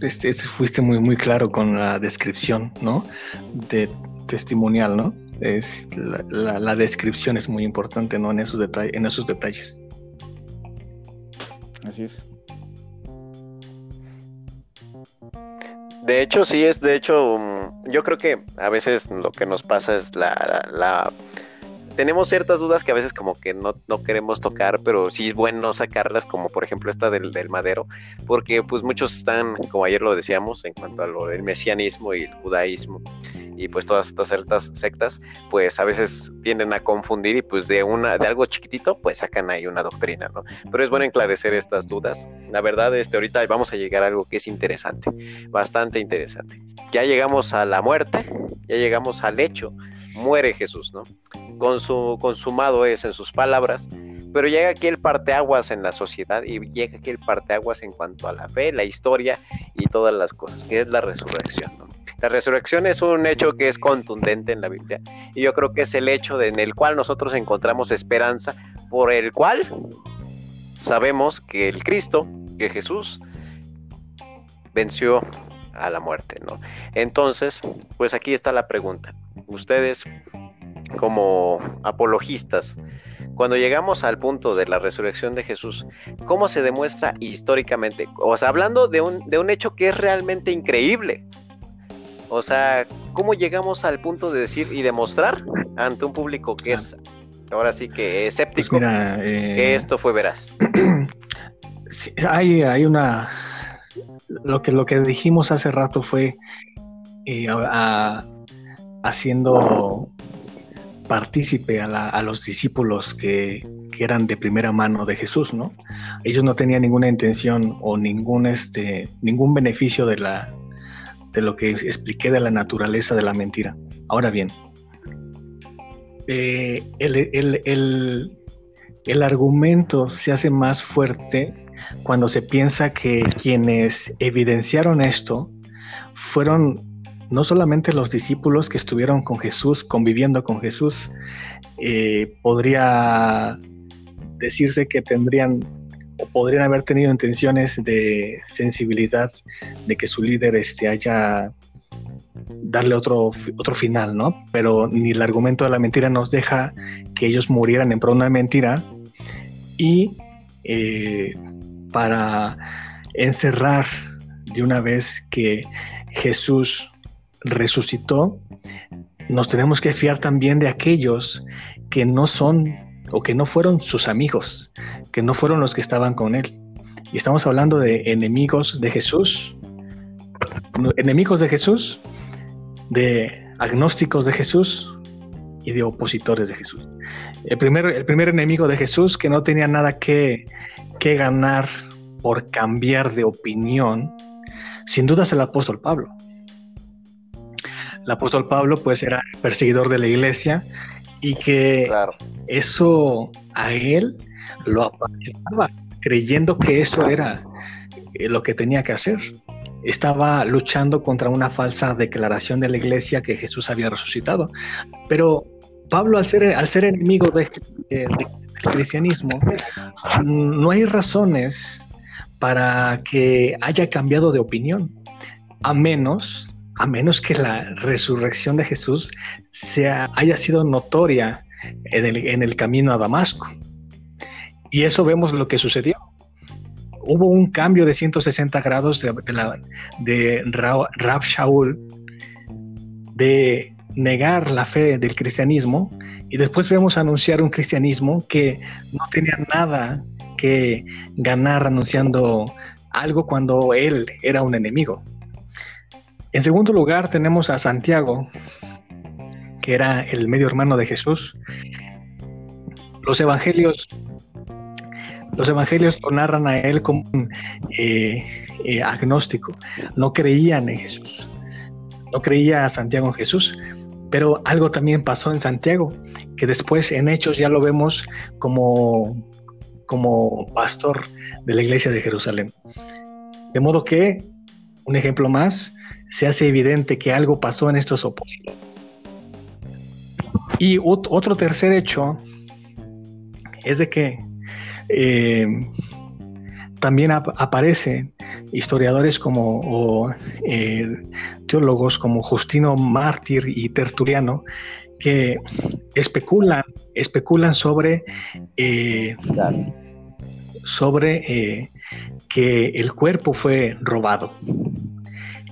este, fuiste muy, muy claro con la descripción, ¿no? De testimonial, ¿no? Es, la, la, descripción es muy importante, ¿no? En esos, detalles en esos detalles. Así es. De hecho, sí es, de hecho, mm, yo creo que a veces lo que nos pasa es la, la tenemos ciertas dudas que a veces como que no, queremos tocar, pero sí es bueno sacarlas, como por ejemplo esta del, madero, porque pues muchos están, como ayer lo decíamos, en cuanto a lo del mesianismo y el judaísmo, y pues todas estas ciertas sectas, pues a veces tienden a confundir y pues de una, de algo chiquitito, pues sacan ahí una doctrina, ¿no? Pero es bueno enclarecer estas dudas. La verdad, este, ahorita vamos a llegar a algo que es interesante, bastante interesante. Ya llegamos a la muerte, ya llegamos al hecho muere Jesús, ¿no? Con su, consumado es en sus palabras, pero llega aquí el parteaguas en la sociedad y llega aquí el parteaguas en cuanto a la fe, la historia y todas las cosas, que es la resurrección, ¿no? La resurrección es un hecho que es contundente en la Biblia y yo creo que es el hecho en el cual nosotros encontramos esperanza, por el cual sabemos que el Cristo, que Jesús, venció a la muerte, ¿no? Entonces, pues aquí está la pregunta ustedes como apologistas, cuando llegamos al punto de la resurrección de Jesús, ¿cómo se demuestra históricamente? O sea, hablando de un, de un hecho que es realmente increíble. O sea, ¿cómo llegamos al punto de decir y demostrar ante un público que es ahora sí que escéptico pues que eh, esto fue veraz? hay, hay una... Lo que, lo que dijimos hace rato fue eh, a haciendo partícipe a, los discípulos que, eran de primera mano de Jesús, ¿no? Ellos no tenían ninguna intención o ningún, este, ningún beneficio de, la, de lo que expliqué de la naturaleza de la mentira. Ahora bien, eh, el, el argumento se hace más fuerte cuando se piensa que quienes evidenciaron esto fueron no solamente los discípulos que estuvieron con Jesús, conviviendo con Jesús, eh, podría decirse que tendrían o podrían haber tenido intenciones de sensibilidad de que su líder este, haya darle otro, otro final, ¿no? Pero ni el argumento de la mentira nos deja que ellos murieran en pro de una mentira y eh, para encerrar de una vez que Jesús resucitó, nos tenemos que fiar también de aquellos que no son o que no fueron sus amigos, que no fueron los que estaban con él. Y estamos hablando de enemigos de Jesús, enemigos de Jesús, de agnósticos de Jesús y de opositores de Jesús. El primer, el primer enemigo de Jesús que no tenía nada que, que ganar por cambiar de opinión, sin duda es el apóstol Pablo. El apóstol Pablo pues era perseguidor de la iglesia y que eso a él lo apasionaba, creyendo que eso era eh, lo que tenía que hacer. Estaba luchando contra una falsa declaración de la iglesia que Jesús había resucitado. Pero Pablo, al ser, al ser enemigo del cristianismo, no hay razones para que haya cambiado de opinión, a menos, a menos que la resurrección de Jesús sea, haya sido notoria en el, camino a Damasco. Y eso vemos lo que sucedió. Hubo un cambio de 160 grados de, de Rab Shaul de negar la fe del cristianismo y después vemos anunciar un cristianismo que no tenía nada que ganar anunciando algo cuando él era un enemigo. En segundo lugar tenemos a Santiago, que era el medio hermano de Jesús. Los evangelios, los evangelios lo narran a él como eh, eh, agnóstico. No creían en Jesús. No creía a Santiago en Jesús. Pero algo también pasó en Santiago, que después en Hechos ya lo vemos como como pastor de la iglesia de Jerusalén. De modo que, un ejemplo más, se hace evidente que algo pasó en estos opositores. Y otro tercer hecho es de que eh, también aparecen historiadores como eh, teólogos como Justino Mártir y Tertuliano que especulan, especulan sobre, eh, sobre eh, que el cuerpo fue robado.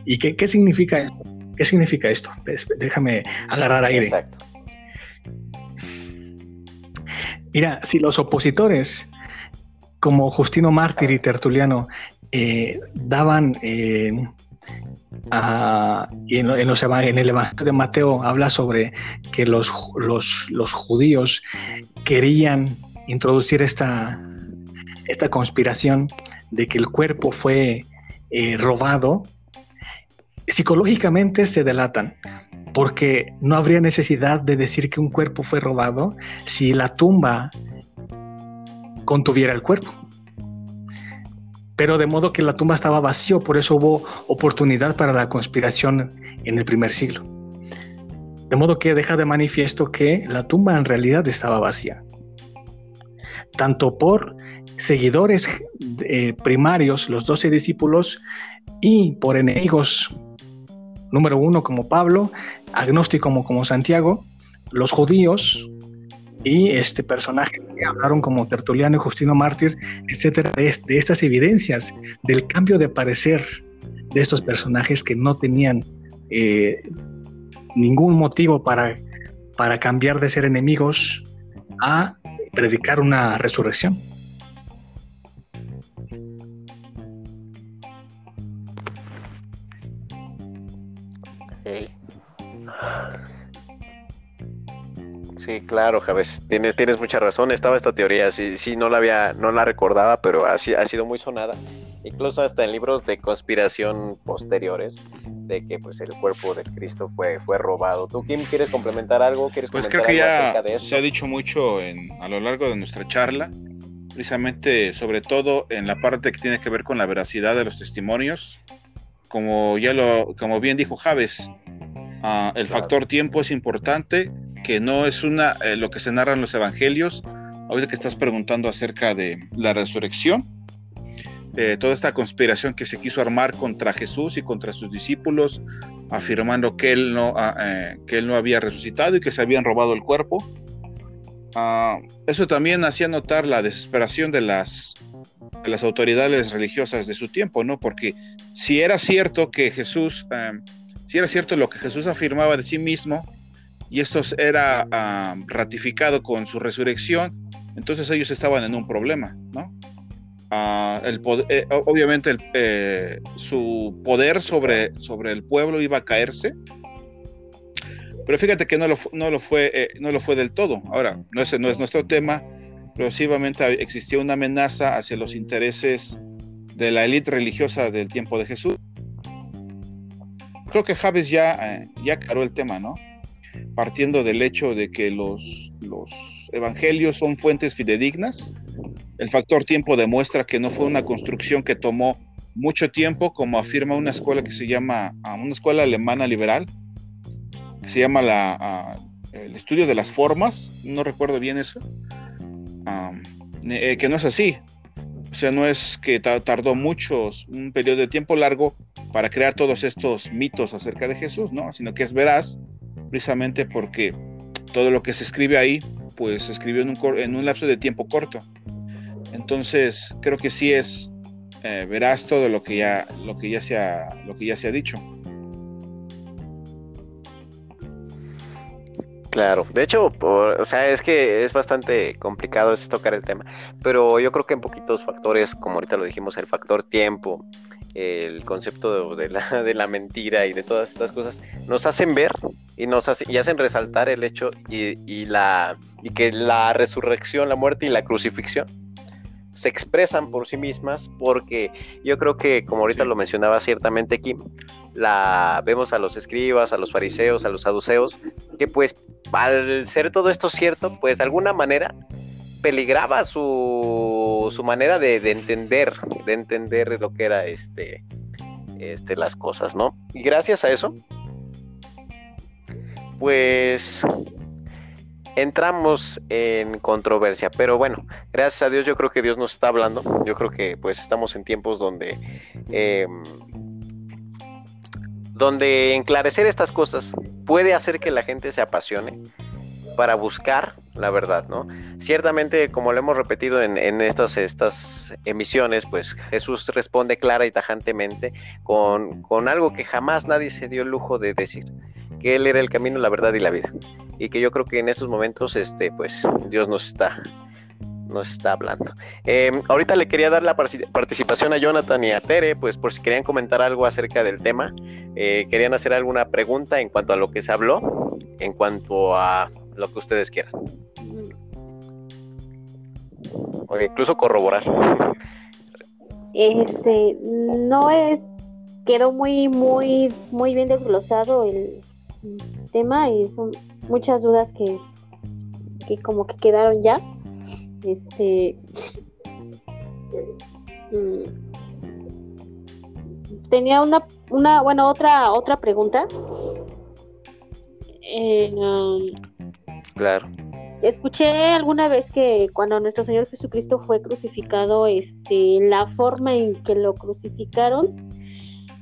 ¿Y qué, qué, significa esto? ¿Qué significa esto? Déjame agarrar aire. Exacto. Mira, si los opositores, como Justino Mártir y Tertuliano, eh, daban y en, en, los, en, el Evangelio de Mateo habla sobre que los, los, los judíos querían introducir esta, esta conspiración de que el cuerpo fue eh, robado, psicológicamente se delatan, porque no habría necesidad de decir que un cuerpo fue robado si la tumba contuviera el cuerpo pero de modo que la tumba estaba vacío, por eso hubo oportunidad para la conspiración en el primer siglo. De modo que deja de manifiesto que la tumba en realidad estaba vacía. Tanto por seguidores eh, primarios, los doce discípulos, y por enemigos, número uno como Pablo, agnóstico como, Santiago, los judíos, y este personaje que hablaron como Tertuliano y Justino Mártir, etcétera, de, estas evidencias del cambio de parecer de estos personajes que no tenían eh, ningún motivo para, para cambiar de ser enemigos a predicar una resurrección. Sí, claro, Javes, tienes, tienes mucha razón. Estaba esta teoría, sí, sí, no la había, no la recordaba, pero ha, ha sido muy sonada. Incluso hasta en libros de conspiración posteriores de que pues el cuerpo del Cristo fue, fue robado. ¿Tú, Kim, quieres complementar algo? ¿Quieres pues creo que ya se ha dicho mucho en, a lo largo de nuestra charla, precisamente sobre todo en la parte que tiene que ver con la veracidad de los testimonios. Como ya lo, como bien dijo Javes, ah, el factor tiempo es importante, que no es una eh, lo que se narra en los evangelios. Ahorita que estás preguntando acerca de la resurrección, eh, toda esta conspiración que se quiso armar contra Jesús y contra sus discípulos, afirmando que él no, ah, eh, que él no había resucitado y que se habían robado el cuerpo. Ah, eso también hacía notar la desesperación de las, las autoridades religiosas de su tiempo, ¿no? Porque si era cierto que Jesús, si era cierto lo que Jesús afirmaba de sí mismo, y esto era ah, ratificado con su resurrección, entonces ellos estaban en un problema, ¿no? el eh, obviamente eh, su poder sobre, sobre el pueblo iba a caerse. Pero fíjate que no lo, no lo, fue, eh, no lo fue del todo. Ahora, no, ese no es nuestro tema, pero existía una amenaza hacia los intereses de la élite religiosa del tiempo de Jesús. Creo que Javes ya, ya aclaró el tema, ¿no? Partiendo del hecho de que los, evangelios son fuentes fidedignas, el factor tiempo demuestra que no fue una construcción que tomó mucho tiempo, como afirma una escuela que se llama, ah, una escuela alemana liberal, que se llama la, ah, el estudio de las formas, no recuerdo bien eso, eh, que no es así. O sea, no es que tardó mucho, un periodo de tiempo largo para crear todos estos mitos acerca de Jesús, ¿no? Sino que es veraz, precisamente porque todo lo que se escribe ahí, pues se escribió en un, en un lapso de tiempo corto. Entonces, creo que sí es eh, veraz todo lo que ya, lo que ya se ha, lo que ya se ha dicho. Claro, de hecho, o sea, es que es bastante complicado es tocar el tema, pero yo creo que en poquitos factores, como ahorita lo dijimos, el factor tiempo, el concepto de, la, de la, mentira y de todas estas cosas, nos hacen ver y nos y hacen resaltar el hecho y, y, la, y que la resurrección, la muerte y la crucifixión se expresan por sí mismas porque yo creo que, como ahorita lo mencionaba ciertamente Kim, la vemos a los escribas, a los fariseos, a los saduceos, que pues al ser todo esto cierto, pues de alguna manera peligraba su, su manera de, de, entender, de entender lo que era este, este, las cosas, ¿no? Y gracias a eso, pues entramos en controversia, pero bueno, gracias a Dios yo creo que Dios nos está hablando, yo creo que pues estamos en tiempos donde... Em, donde enclarecer estas cosas puede hacer que la gente se apasione para buscar la verdad, ¿no? Ciertamente, como lo hemos repetido en, estas, estas emisiones, pues Jesús responde clara y tajantemente con, con algo que jamás nadie se dio el lujo de decir, que Él era el camino, la verdad y la vida y que yo creo que en estos momentos, este, pues Dios nos está, nos está hablando. Em, ahorita le quería dar la participación a Jonathan y a Tere, pues por si querían comentar algo acerca del tema, eh, querían hacer alguna pregunta en cuanto a lo que se habló, en cuanto a lo que ustedes quieran. O incluso corroborar. Este, no es, quedó muy, muy, muy bien desglosado el tema y son muchas dudas que, que como que quedaron ya. Este mm, tenía una, una, bueno, otra, otra pregunta. Eh, um, claro. Escuché alguna vez que cuando nuestro Señor Jesucristo fue crucificado, este, la forma en que lo crucificaron,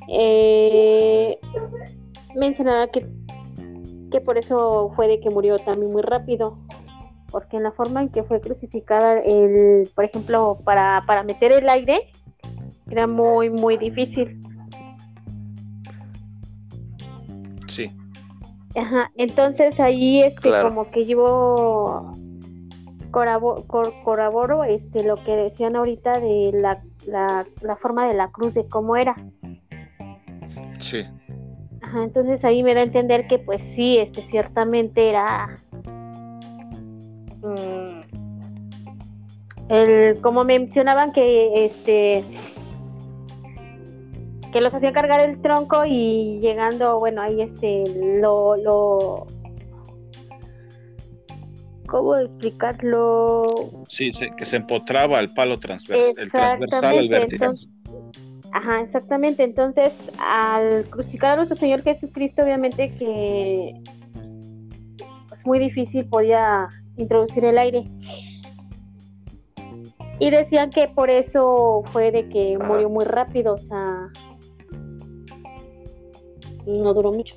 eh, mencionaba que que por eso fue de que murió también muy rápido, porque en la forma en que fue crucificada, el, por ejemplo, para, para meter el aire, era muy, muy difícil. Ajá, entonces ahí este como que yo corroboro, este lo que decían ahorita de la, la, la forma de la cruz de cómo era. Sí entonces ahí me da a entender que pues sí, este ciertamente era mm, el como mencionaban que este que los hacía cargar el tronco y llegando, bueno, ahí este, lo, lo, ¿cómo explicarlo? Sí, que se empotraba al palo transversal, el transversal al vertical. ajá, exactamente. Entonces, al crucificar a nuestro Señor Jesucristo, obviamente que es pues, muy difícil podía introducir el aire. Y decían que por eso fue de que murió muy rápido, o sea, no duró mucho.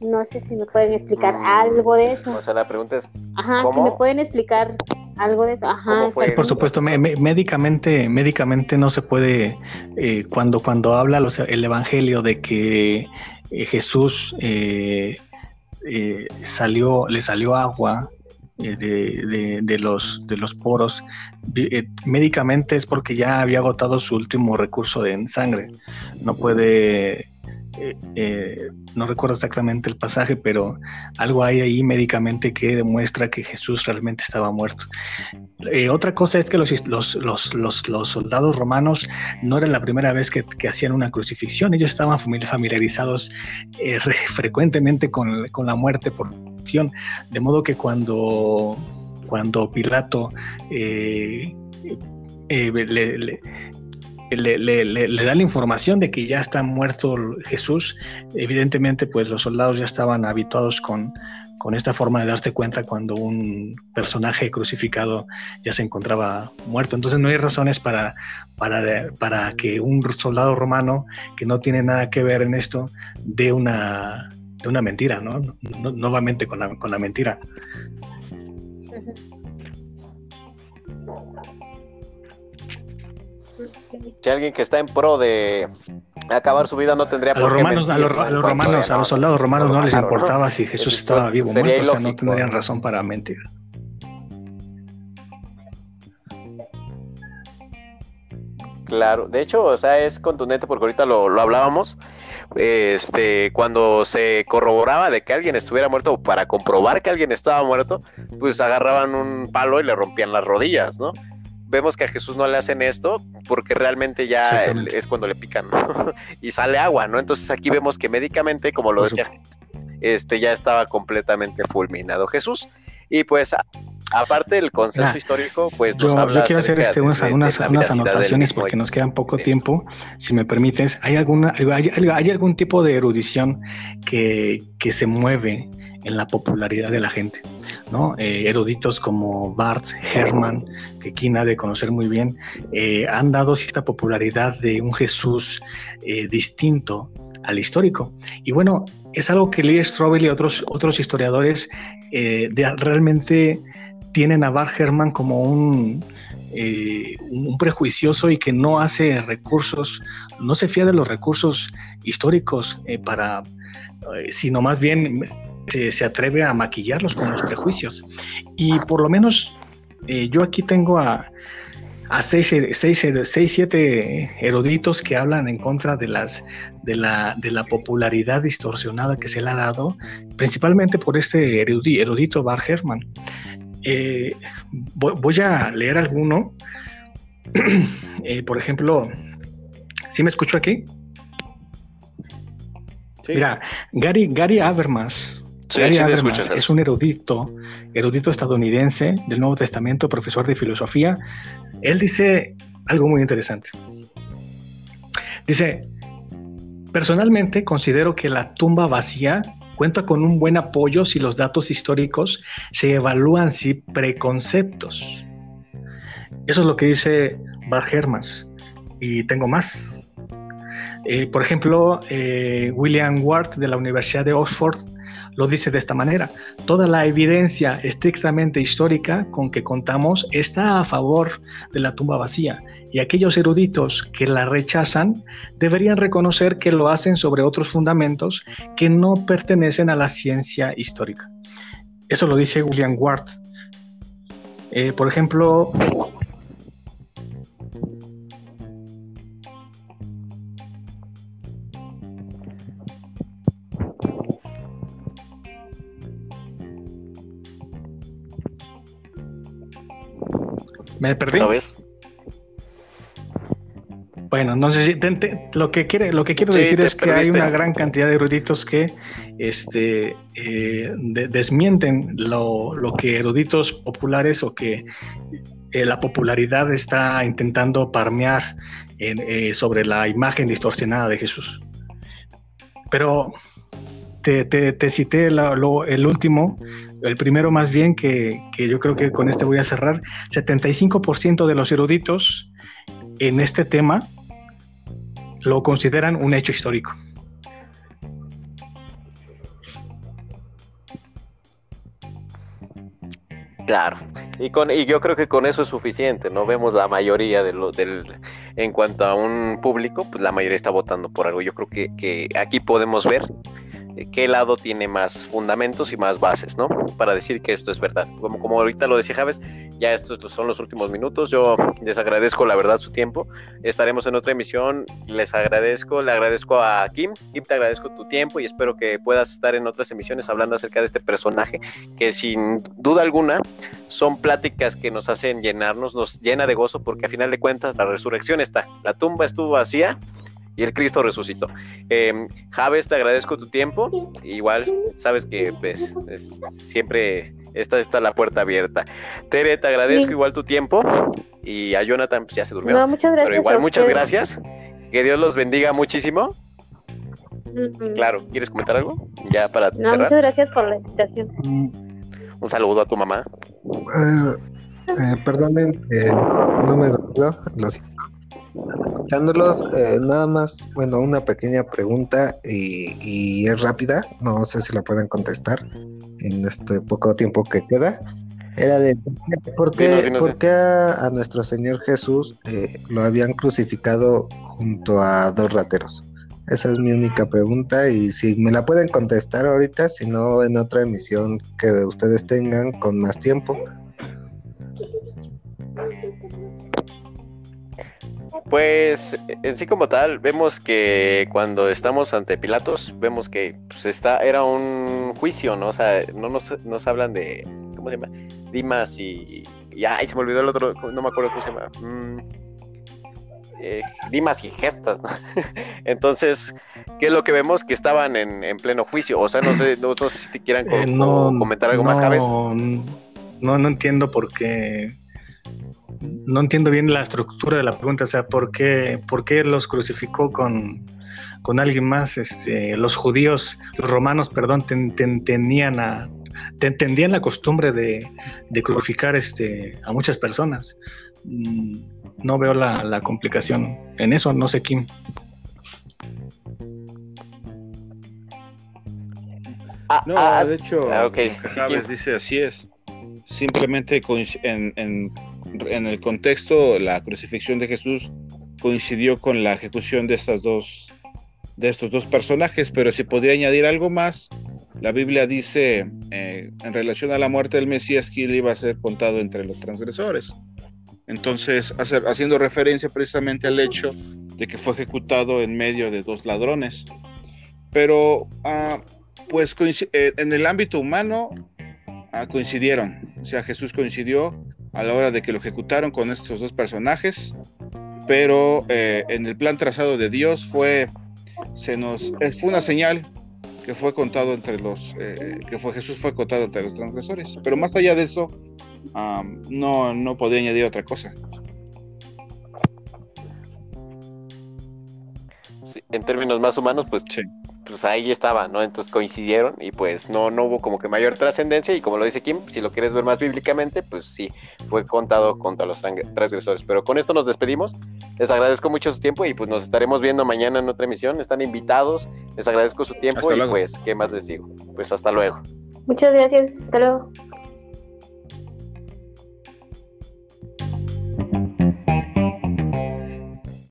No sé si me pueden explicar mm, algo de eso. O sea, la pregunta es, Ajá, si me pueden explicar algo de eso. Ajá, por supuesto, médicamente, médicamente no se puede, eh, cuando, cuando habla el Evangelio de que eh, Jesús eh, salió, le salió agua de, de, los, de los poros, médicamente es porque ya había agotado su último recurso de sangre. No puede eh, eh, no recuerdo exactamente el pasaje, pero algo hay ahí médicamente que demuestra que Jesús realmente estaba muerto. Eh, otra cosa es que los, soldados romanos no era la primera vez que, hacían una crucifixión, ellos estaban familiarizados frecuentemente con, la muerte por crucifixión, de modo que cuando, cuando Pilato le, le, da la información de que ya está muerto Jesús, evidentemente pues los soldados ya estaban habituados con, con esta forma de darse cuenta cuando un personaje crucificado ya se encontraba muerto. Entonces no hay razones para, para, para que un soldado romano que no tiene nada que ver en esto dé una, de una mentira, ¿no? Nuevamente con la, con la mentira. Alguien que está en pro de acabar su vida no tendría a los romanos, a, los, romanos, a los soldados romanos no les importaba si Jesús estaba vivo o muerto, o sea, no tendrían razón para mentir. Claro, de hecho, o sea, es contundente porque ahorita lo, lo hablábamos. Este, cuando se corroboraba de que alguien estuviera muerto, para comprobar que alguien estaba muerto, pues agarraban un palo y le rompían las rodillas, ¿no? Vemos que a Jesús no le hacen esto porque realmente ya es cuando le pican y sale agua, ¿no? Entonces aquí vemos que médicamente, como lo decía, este ya estaba completamente fulminado Jesús. Y pues aparte del consenso histórico, pues yo, yo quiero hacer este, unas, anotaciones porque nos queda poco tiempo. Si me permites, ¿hay, alguna, hay, hay algún tipo de erudición que, que se mueve en la popularidad de la gente. ¿no? Eh, eruditos como Bart, Herman, que quien ha de conocer muy bien, eh, han dado cierta popularidad de un Jesús eh, distinto al histórico. Y bueno, es algo que Lee Strobel y otros, otros historiadores realmente tienen a Bart Herman como un, un prejuicioso y que no hace recursos, no se fía de los recursos históricos para, sino más bien se, atreve a maquillarlos con los prejuicios. Y por lo menos eh, yo aquí tengo a, a seis, seis, seis, siete eruditos que hablan en contra de, las, de, la, de la popularidad distorsionada que se le ha dado, principalmente por este erudito Bar Herman. Eh, voy, a leer alguno. Eh, por ejemplo, ¿sí me escucho aquí? Mira, Gary, Gary Habermas es un erudito, erudito estadounidense del Nuevo Testamento, profesor de filosofía. Él dice algo muy interesante. Dice, personalmente considero que la tumba vacía cuenta con un buen apoyo si los datos históricos se evalúan sin preconceptos. Eso es lo que dice Bar Hermas. Y tengo más. Eh, por ejemplo, eh, William Ward de la Universidad de Oxford lo dice de esta manera. Toda la evidencia estrictamente histórica con que contamos está a favor de la tumba vacía y aquellos eruditos que la rechazan deberían reconocer que lo hacen sobre otros fundamentos que no pertenecen a la ciencia histórica. Eso lo dice William Ward. Eh, por ejemplo, ¿Me perdí? ¿Lo ves? Bueno, no sé si lo que quiere, lo que quiero decir es que hay una gran cantidad de eruditos que este, eh, desmienten lo, lo, que eruditos populares o que eh, la popularidad está intentando parmear eh, sobre la imagen distorsionada de Jesús. Pero te, te, cité el último, el primero más bien, que, que, yo creo que con este voy a cerrar. 75% de los eruditos en este tema lo consideran un hecho histórico. Claro, y, con, y yo creo que con eso es suficiente, ¿no? Vemos la mayoría de lo, del, en cuanto a un público, pues la mayoría está votando por algo. Yo creo que, que aquí podemos ver qué lado tiene más fundamentos y más bases, ¿no? Para decir que esto es verdad. Como, como ahorita lo decía Javes, ya estos son los últimos minutos. Yo les agradezco la verdad su tiempo. Estaremos en otra emisión. Les agradezco, le agradezco a Kim. Kim, te agradezco tu tiempo y espero que puedas estar en otras emisiones hablando acerca de este personaje que sin duda alguna son pláticas que nos hacen llenarnos, nos llena de gozo porque a final de cuentas la resurrección está. La tumba estuvo vacía y el Cristo resucitó. Eh, Javes, te agradezco tu tiempo. Igual, sabes que pues, siempre está, está la puerta abierta. Tere, te agradezco igual tu tiempo. Y a Jonathan pues, ya se durmió. muchas gracias pero igual, muchas gracias. Que Dios los bendiga muchísimo. Claro, ¿quieres comentar algo? Ya para no, Muchas gracias por la invitación. Un saludo a tu mamá. Eh, eh, perdonen, no, me dolió, lo Escuchándolos, eh, nada más, bueno, una pequeña pregunta y, es rápida, no sé si la pueden contestar en este poco tiempo que queda. Era de, ¿por qué, a, nuestro Señor Jesús eh, lo habían crucificado junto a dos rateros? Esa es mi única pregunta y si me la pueden contestar ahorita, si no en otra emisión que ustedes tengan con más tiempo. Pues en sí como tal, vemos que cuando estamos ante Pilatos, vemos que pues, está, era un juicio, ¿no? O sea, no nos, hablan de, ¿cómo se llama? Dimas y, ya, se me olvidó el otro, no me acuerdo cómo se llama. Mm, eh, Dimas y Gestas, ¿no? Entonces, ¿qué es lo que vemos? Que estaban en, pleno juicio. O sea, no sé, no, sé si te quieran eh, comentar algo más, Javes. No, no entiendo por qué no entiendo bien la estructura de la pregunta, o sea, ¿por qué, por qué los crucificó con, alguien más? Este, los judíos, los romanos, perdón, tenían a, entendían la costumbre de, crucificar este, a muchas personas. Mm, no veo la, complicación en eso, no sé quién. Ah, no, ah, de hecho, ah, dice así es. Simplemente en, en en el contexto, la crucifixión de Jesús coincidió con la ejecución de estas dos de estos dos personajes, pero si podría añadir algo más, la Biblia dice eh, en relación a la muerte del Mesías que él iba a ser contado entre los transgresores. Entonces, haciendo referencia precisamente al hecho de que fue ejecutado en medio de dos ladrones. Pero, ah, pues eh, en el ámbito humano ah, coincidieron, o sea, Jesús coincidió a la hora de que lo ejecutaron con estos dos personajes, pero eh, en el plan trazado de Dios fue, se nos, fue una señal que fue contado entre los, eh, que fue Jesús fue contado entre los transgresores, pero más allá de eso, no, no podía añadir otra cosa. En términos más humanos, pues sí pues ahí estaba, ¿no? Entonces coincidieron y pues no, no hubo como que mayor trascendencia y como lo dice Kim, si lo quieres ver más bíblicamente, pues sí, fue contado contra los transgresores. Pero con esto nos despedimos, les agradezco mucho su tiempo y pues nos estaremos viendo mañana en otra emisión, están invitados, les agradezco su tiempo y pues, ¿qué más les digo? Pues hasta luego. Muchas gracias, hasta luego.